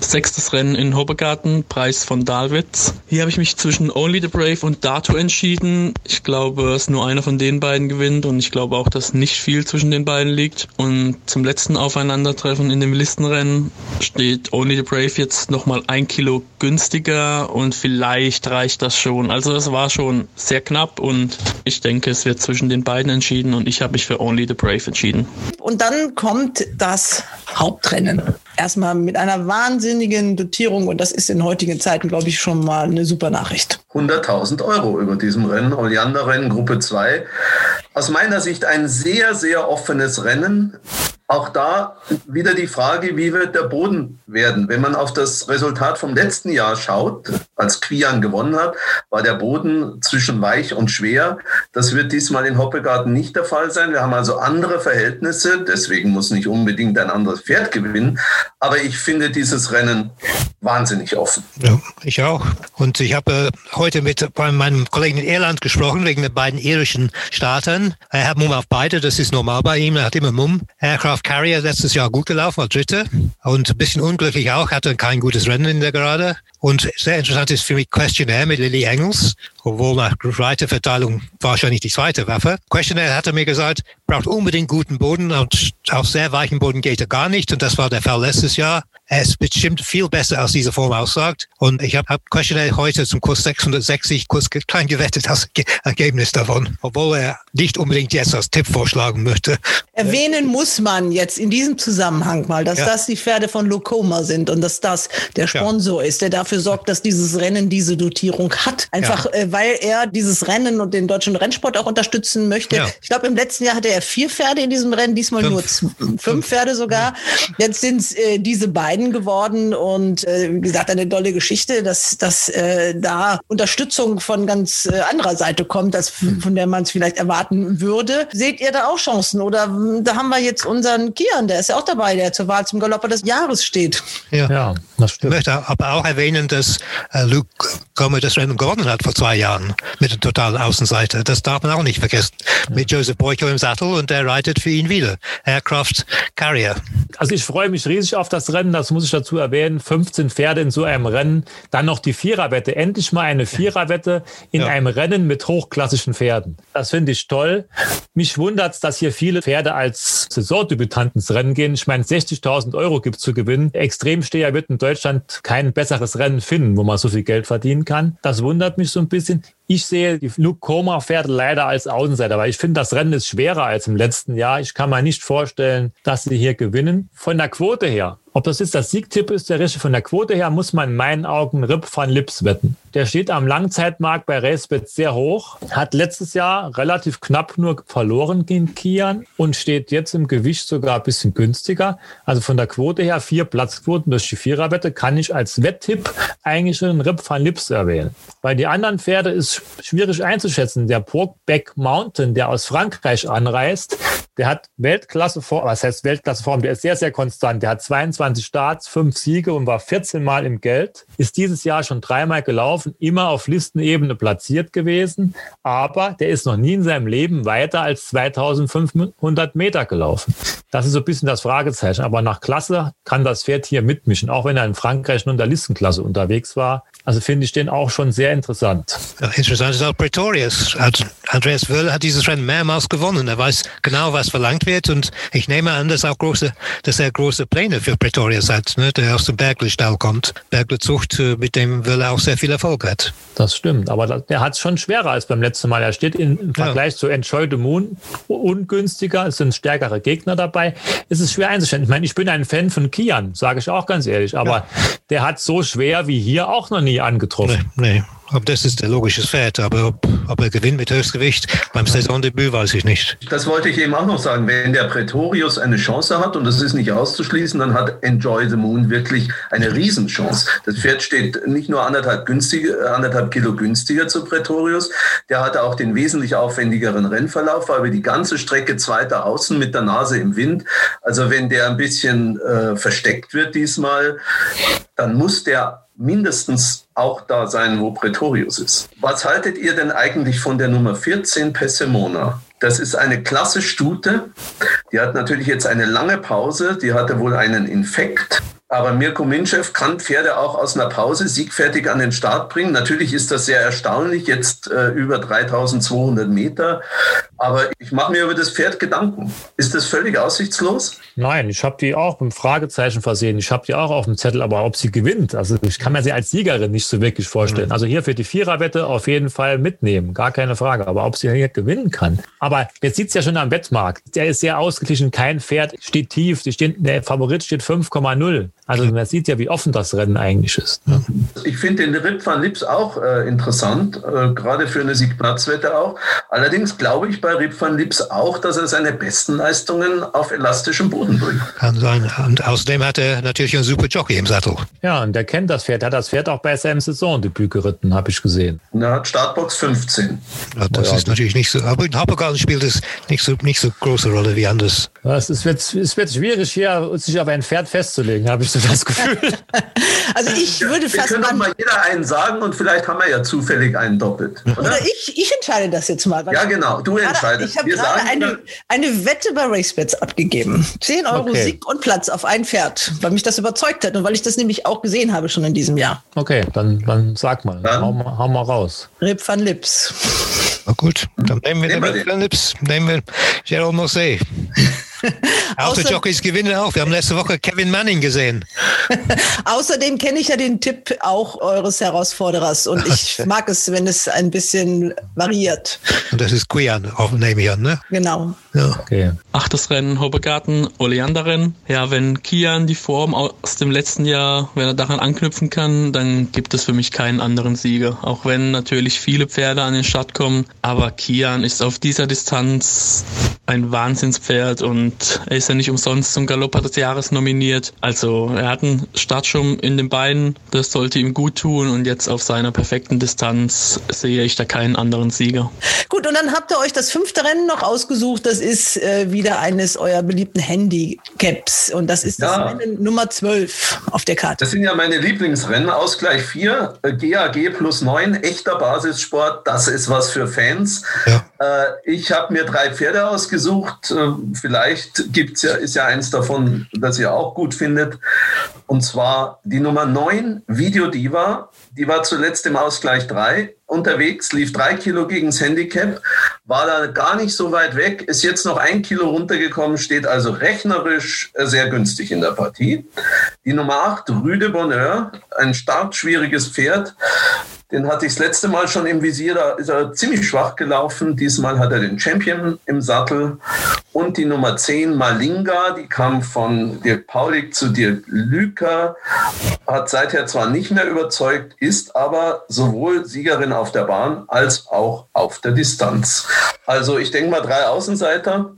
Sechstes Rennen in Hoppegarten, Preis von Dalwitz. Hier habe ich mich zwischen Only the Brave und Dato entschieden. Ich glaube, dass nur einer von den beiden gewinnt und ich glaube auch, dass nicht viel zwischen den beiden liegt. Und zum letzten Aufeinandertreffen in dem Listenrennen steht Only the Brave jetzt nochmal ein Kilo günstiger und vielleicht reicht das schon. Also es war schon sehr knapp und ich denke, es wird zwischen den beiden entschieden und ich habe mich für Only the Brave entschieden. Und dann kommt das Hauptrennen. Erstmal mit einer wahnsinnigen Dotierung und das ist in heutigen Zeiten, glaube ich, schon mal eine super Nachricht. 100.000 Euro über diesem Rennen, Oleander-Rennen Gruppe 2. Aus meiner Sicht ein sehr, sehr offenes Rennen. Auch da wieder die Frage, wie wird der Boden werden? Wenn man auf das Resultat vom letzten Jahr schaut, als Quian gewonnen hat, war der Boden zwischen weich und schwer. Das wird diesmal in Hoppegarten nicht der Fall sein. Wir haben also andere Verhältnisse. Deswegen muss nicht unbedingt ein anderes Pferd gewinnen. Aber ich finde dieses Rennen wahnsinnig offen. Ja, ich auch. Und ich habe äh, heute mit meinem Kollegen in Irland gesprochen, wegen den beiden irischen Startern. Er hat Mumm auf beide, das ist normal bei ihm. Er hat immer Mumm. Aircraft Carrier letztes Jahr gut gelaufen, war Dritter. Und ein bisschen unglücklich auch, hatte kein gutes Rennen in der Gerade. Und sehr interessant ist für mich Questionnaire mit Lily Engels, obwohl nach Reiterverteilung wahrscheinlich die zweite Waffe. Questionnaire hatte mir gesagt, braucht unbedingt guten Boden und auf sehr weichen Boden geht er gar nicht. Und das war der Fall letztes Jahr. Er ist bestimmt viel besser, als diese Form aussagt. Und ich habe hab Questionnaire heute zum Kurs 660 kurz klein gewettet als Ergebnis davon, obwohl er nicht unbedingt jetzt als Tipp vorschlagen möchte. Erwähnen muss man jetzt in diesem Zusammenhang mal, dass ja. das die Pferde von Locoma sind und dass das der Sponsor ja. ist, der dafür sorgt, dass dieses Rennen diese Dotierung hat. Einfach, ja. äh, weil er dieses Rennen und den deutschen Rennsport auch unterstützen möchte. Ich glaube, im letzten Jahr hatte er vier Pferde in diesem Rennen, diesmal fünf. nur fünf, fünf Pferde sogar. Jetzt sind es äh, diese beiden geworden und äh, wie gesagt, eine tolle Geschichte, dass, dass äh, da Unterstützung von ganz äh, anderer Seite kommt, als von der man es vielleicht erwarten würde. Seht ihr da auch Chancen? Oder da haben wir jetzt unseren Kian, der ist ja auch dabei, der zur Wahl zum Galopper des Jahres steht. Ja, ja das stimmt. Ich möchte aber auch erwähnen, dass äh, Luke Gomer das Rennen gewonnen hat vor zwei Jahren mit der totalen Außenseite. Das darf man auch nicht vergessen. Ja. Mit Joseph Boyko im Sattel und der reitet für ihn wieder. Aircraft Carrier. Also ich freue mich riesig auf das Rennen, das muss ich dazu erwähnen. 15 Pferde in so einem Rennen. Dann noch die Viererwette. Endlich mal eine Viererwette in ja. einem Rennen mit hochklassischen Pferden. Das finde ich toll. Mich wundert es, dass hier viele Pferde als Saisondebütanten ins Rennen gehen. Ich meine, 60.000 Euro gibt es zu gewinnen. Extremsteher wird in Deutschland kein besseres Rennen finden, wo man so viel Geld verdienen kann. Das wundert mich so ein bisschen. Ich sehe die Luke Koma Pferde leider als Außenseiter, weil ich finde, das Rennen ist schwerer als im letzten Jahr. Ich kann mir nicht vorstellen, dass sie hier gewinnen. Von der Quote her ob das jetzt das Siegtipp ist, der Rische von der Quote her, muss man in meinen Augen Rip van Lips wetten. Der steht am Langzeitmarkt bei RaceBet sehr hoch, hat letztes Jahr relativ knapp nur verloren gegen Kian und steht jetzt im Gewicht sogar ein bisschen günstiger. Also von der Quote her, vier Platzquoten durch die Viererwette, kann ich als Wetttipp eigentlich schon Rip van Lips erwähnen. Bei die anderen Pferde ist schwierig einzuschätzen. Der Brokeback Mountain, der aus Frankreich anreist, der hat Weltklasse Form, was heißt Weltklasse Form, der ist sehr, sehr konstant. Der hat 22 Starts, fünf Siege und war 14 Mal im Geld. Ist dieses Jahr schon dreimal gelaufen, immer auf Listenebene platziert gewesen. Aber der ist noch nie in seinem Leben weiter als 2500 Meter gelaufen. Das ist so ein bisschen das Fragezeichen. Aber nach Klasse kann das Pferd hier mitmischen, auch wenn er in Frankreich nur in der Listenklasse unterwegs war. Also finde ich den auch schon sehr interessant. Ja, interessant ist auch Pretorius. Andreas Wöll hat dieses Rennen mehrmals gewonnen. Er weiß genau, was verlangt wird. Und ich nehme an, dass, auch große, dass er große Pläne für Pretorius hat, ne, der aus dem Bergle-Stall kommt. Bergle-Zucht, äh, mit dem Wöll auch sehr viel Erfolg hat. Das stimmt. Aber der hat es schon schwerer als beim letzten Mal. Er steht im Vergleich ja. zu Enjoy the Moon ungünstiger. Es sind stärkere Gegner dabei. Es ist schwer einzustellen. Ich meine, ich bin ein Fan von Kian, sage ich auch ganz ehrlich. Aber ja. der hat so schwer wie hier auch noch nie nie angetroffen. Nee, nee. Ob das ist der logische Pferd, aber ob, ob er gewinnt mit Höchstgewicht beim Saisondebüt, weiß ich nicht. Das wollte ich eben auch noch sagen. Wenn der Pretorius eine Chance hat, und das ist nicht auszuschließen, dann hat Enjoy the Moon wirklich eine Riesenchance. Das Pferd steht nicht nur anderthalb, günstiger, anderthalb Kilo günstiger zu Pretorius, der hatte auch den wesentlich aufwendigeren Rennverlauf, war über die ganze Strecke zweiter Außen mit der Nase im Wind. Also wenn der ein bisschen äh, versteckt wird diesmal, dann muss der mindestens auch da sein, wo Pretorius ist. Was haltet ihr denn eigentlich von der Nummer 14 Pessimona? Das ist eine klasse Stute. Die hat natürlich jetzt eine lange Pause. Die hatte wohl einen Infekt. Aber Mirko Minchev kann Pferde auch aus einer Pause siegfertig an den Start bringen. Natürlich ist das sehr erstaunlich, jetzt äh, über 3200 Meter. Aber ich mache mir über das Pferd Gedanken. Ist das völlig aussichtslos? Nein, ich habe die auch mit Fragezeichen versehen. Ich habe die auch auf dem Zettel, aber ob sie gewinnt, also ich kann mir sie als Siegerin nicht so wirklich vorstellen. Mhm. Also hier für die Viererwette auf jeden Fall mitnehmen, gar keine Frage. Aber ob sie hier gewinnen kann. Aber jetzt sieht es ja schon am Wettmarkt. Der ist sehr ausgeglichen, kein Pferd steht tief. Steht, der Favorit steht 5,0. Also man sieht ja, wie offen das Rennen eigentlich ist. Ne? Ich finde den Rip van Lips auch äh, interessant, äh, gerade für eine Siegplatzwette auch. Allerdings glaube ich bei Rip van Lips auch, dass er seine besten Leistungen auf elastischem Boden bringt. Kann sein. Und außerdem hat er natürlich einen super Jockey im Sattel. Ja, und der kennt das Pferd. Er hat das Pferd auch bei seinem Saisondebüt geritten, habe ich gesehen. Und er hat Startbox 15. Ja, das ja, ist natürlich nicht so, aber in Hoppegarten spielt es nicht so, nicht so große Rolle wie anders. Es wird, es wird schwierig hier, sich auf ein Pferd festzulegen, habe ich so das Gefühl. also ich würde fast. Wir können mal jeder einen sagen und vielleicht haben wir ja zufällig einen doppelt. Oder, oder ich, ich entscheide das jetzt mal. Ja, genau, du entscheidest. Ich habe gerade eine, eine Wette bei RaceBets abgegeben. 10 Euro okay. Sieg und Platz auf ein Pferd, weil mich das überzeugt hat und weil ich das nämlich auch gesehen habe schon in diesem Jahr. Okay, dann, dann sag mal. Hau, mal hau mal raus. Rip van Lips. Na gut, dann nehmen wir den Rip van Lips. Nehmen wir Gerald Mosse. Außer-Jockeys gewinnen auch. Wir haben letzte Woche Kevin Manning gesehen. Außerdem kenne ich ja den Tipp auch eures Herausforderers und ich mag es, wenn es ein bisschen variiert. Und das ist Quian, nehme ich an, ne? Genau. Ja. Okay. Achtes Rennen, Hobegarten, Oleanderrennen. Ja, wenn Kian die Form aus dem letzten Jahr, wenn er daran anknüpfen kann, dann gibt es für mich keinen anderen Sieger. Auch wenn natürlich viele Pferde an den Start kommen. Aber Kian ist auf dieser Distanz ein Wahnsinnspferd und und er ist ja nicht umsonst zum Galopper des Jahres nominiert. Also er hat einen Startschirm in den Beinen, das sollte ihm gut tun und jetzt auf seiner perfekten Distanz sehe ich da keinen anderen Sieger. Gut, und dann habt ihr euch das fünfte Rennen noch ausgesucht. Das ist äh, wieder eines eurer beliebten Handicaps und das ist ja. das Rennen Nummer 12 auf der Karte. Das sind ja meine Lieblingsrennen. Ausgleich 4, GAG plus 9, echter Basissport. Das ist was für Fans. Ja. Äh, ich habe mir drei Pferde ausgesucht. Äh, vielleicht gibt's ja, ist ja eins davon, das ihr auch gut findet. Und zwar die Nummer 9, Video Diva. Die war zuletzt im Ausgleich 3 unterwegs, lief drei Kilo gegen das Handicap, war da gar nicht so weit weg, ist jetzt noch ein Kilo runtergekommen, steht also rechnerisch äh, sehr günstig in der Partie. Die Nummer 8, Rüde Bonheur, ein stark schwieriges Pferd, den hatte ich das letzte Mal schon im Visier, da ist er ziemlich schwach gelaufen. Diesmal hat er den Champion im Sattel. Und die Nummer 10, Malinga, die kam von Dirk Paulik zu Dirk Lüker, hat seither zwar nicht mehr überzeugt, ist aber sowohl Siegerin auf der Bahn als auch auf der Distanz. Also ich denke mal drei Außenseiter,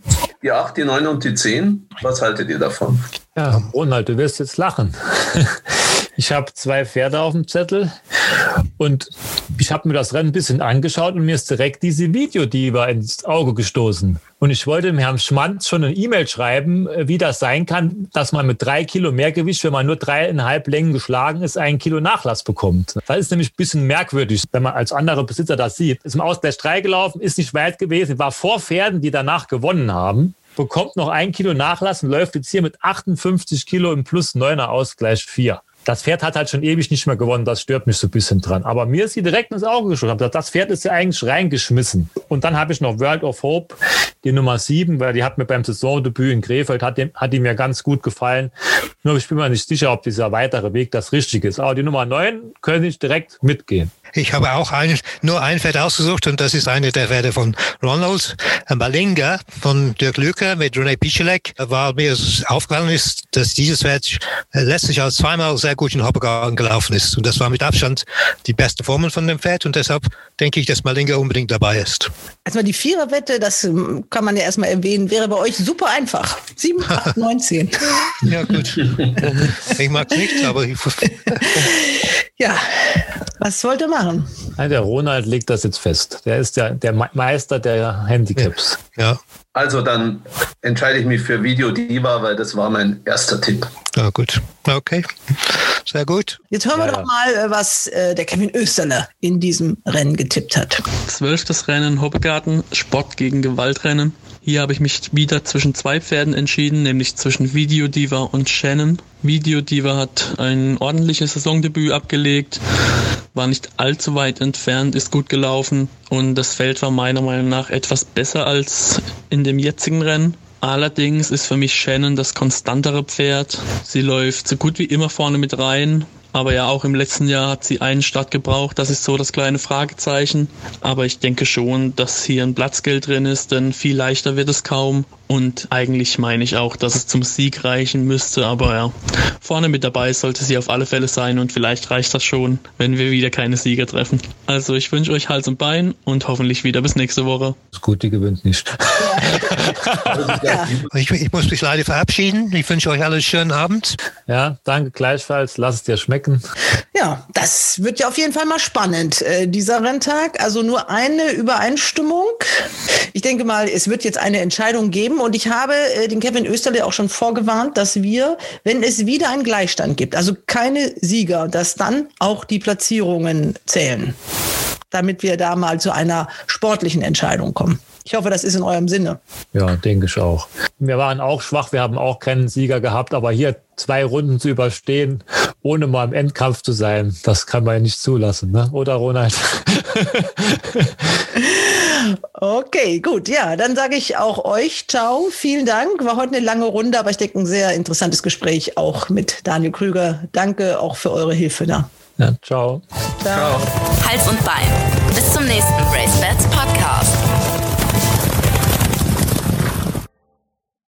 die 8, die 9 und die 10. Was haltet ihr davon? Ja, Ronald, du wirst jetzt lachen. Ich habe zwei Pferde auf dem Zettel und ich habe mir das Rennen ein bisschen angeschaut und mir ist direkt diese Videodiva ins Auge gestoßen. Und ich wollte dem Herrn Schmanz schon eine E-Mail schreiben, äh, wie das sein kann, dass man mit drei Kilo Mehrgewicht, wenn man nur dreieinhalb Längen geschlagen ist, einen Kilo Nachlass bekommt. Das ist nämlich ein bisschen merkwürdig, wenn man als anderer Besitzer das sieht. Ist im Ausgleich 3 gelaufen, ist nicht weit gewesen, war vor Pferden, die danach gewonnen haben bekommt noch ein Kilo Nachlass und läuft jetzt hier mit 58 Kilo im Plus 9er Ausgleich 4 das Pferd hat halt schon ewig nicht mehr gewonnen. Das stört mich so ein bisschen dran. Aber mir ist sie direkt ins Auge geschossen. Das Pferd ist ja eigentlich reingeschmissen. Und dann habe ich noch World of Hope, die Nummer sieben, weil die hat mir beim Saisondebüt in Krefeld, hat die, hat die mir ganz gut gefallen. Nur ich bin mir nicht sicher, ob dieser weitere Weg das Richtige ist. Aber die Nummer neun könnte ich direkt mitgehen. Ich habe auch ein, nur ein Pferd ausgesucht und das ist eine der Pferde von Ronald. Malinga von Dirk Lücker mit René Pichelek. Weil mir aufgefallen ist, dass dieses Pferd letztlich als zweimal sehr gut in Hoppegarten gelaufen ist. Und das war mit Abstand die beste Form von dem Pferd und deshalb denke ich, dass Malinga unbedingt dabei ist. Erstmal die Viererwette, das kann man ja erstmal erwähnen, wäre bei euch super einfach. 7, 8, 9, 10. ja, gut. ich mag es nicht, aber ich Ja, was wollt ihr machen? Nein, der Ronald legt das jetzt fest. Der ist ja der Meister der Handicaps. Ja. Also dann entscheide ich mich für Video Diva, weil das war mein erster Tipp. Ja, gut. Okay. Sehr gut. Jetzt hören wir ja, doch mal, äh, was äh, der Kevin Österle in diesem Rennen getippt hat. Zwölftes Rennen Hoppegarten, Sport gegen Gewaltrennen. Hier habe ich mich wieder zwischen zwei Pferden entschieden, nämlich zwischen Video Diva und Shannon. Video Diva hat ein ordentliches Saisondebüt abgelegt, war nicht allzu weit entfernt, ist gut gelaufen und das Feld war meiner Meinung nach etwas besser als in dem jetzigen Rennen. Allerdings ist für mich Shannon das konstantere Pferd. Sie läuft so gut wie immer vorne mit rein, aber ja, auch im letzten Jahr hat sie einen Start gebraucht. Das ist so das kleine Fragezeichen. Aber ich denke schon, dass hier ein Platzgeld drin ist, denn viel leichter wird es kaum. Und eigentlich meine ich auch, dass es zum Sieg reichen müsste. Aber ja, vorne mit dabei sollte sie auf alle Fälle sein und vielleicht reicht das schon, wenn wir wieder keine Sieger treffen. Also ich wünsche euch Hals und Bein und hoffentlich wieder bis nächste Woche. Das Gute gewinnt nicht. ja. ich, ich muss mich leider verabschieden. Ich wünsche euch alles schönen Abend. Ja, danke gleichfalls. Lass es dir schmecken schmecken. Ja, das wird ja auf jeden Fall mal spannend, äh, dieser Renntag. Also nur eine Übereinstimmung. Ich denke mal, es wird jetzt eine Entscheidung geben und ich habe äh, den Kevin Österle auch schon vorgewarnt, dass wir, wenn es wieder einen Gleichstand gibt, also keine Sieger, dass dann auch die Platzierungen zählen, damit wir da mal zu einer sportlichen Entscheidung kommen. Ich hoffe, das ist in eurem Sinne. Ja, denke ich auch. Wir waren auch schwach, wir haben auch keinen Sieger gehabt, aber hier zwei Runden zu überstehen, ohne mal im Endkampf zu sein, das kann man ja nicht zulassen, ne? oder Ronald? Okay, gut. Ja, dann sage ich auch euch ciao. Vielen Dank. War heute eine lange Runde, aber ich denke ein sehr interessantes Gespräch auch mit Daniel Krüger. Danke auch für eure Hilfe da. Ja, ciao. Ciao. Hals und Bein. Bis zum nächsten Race Bats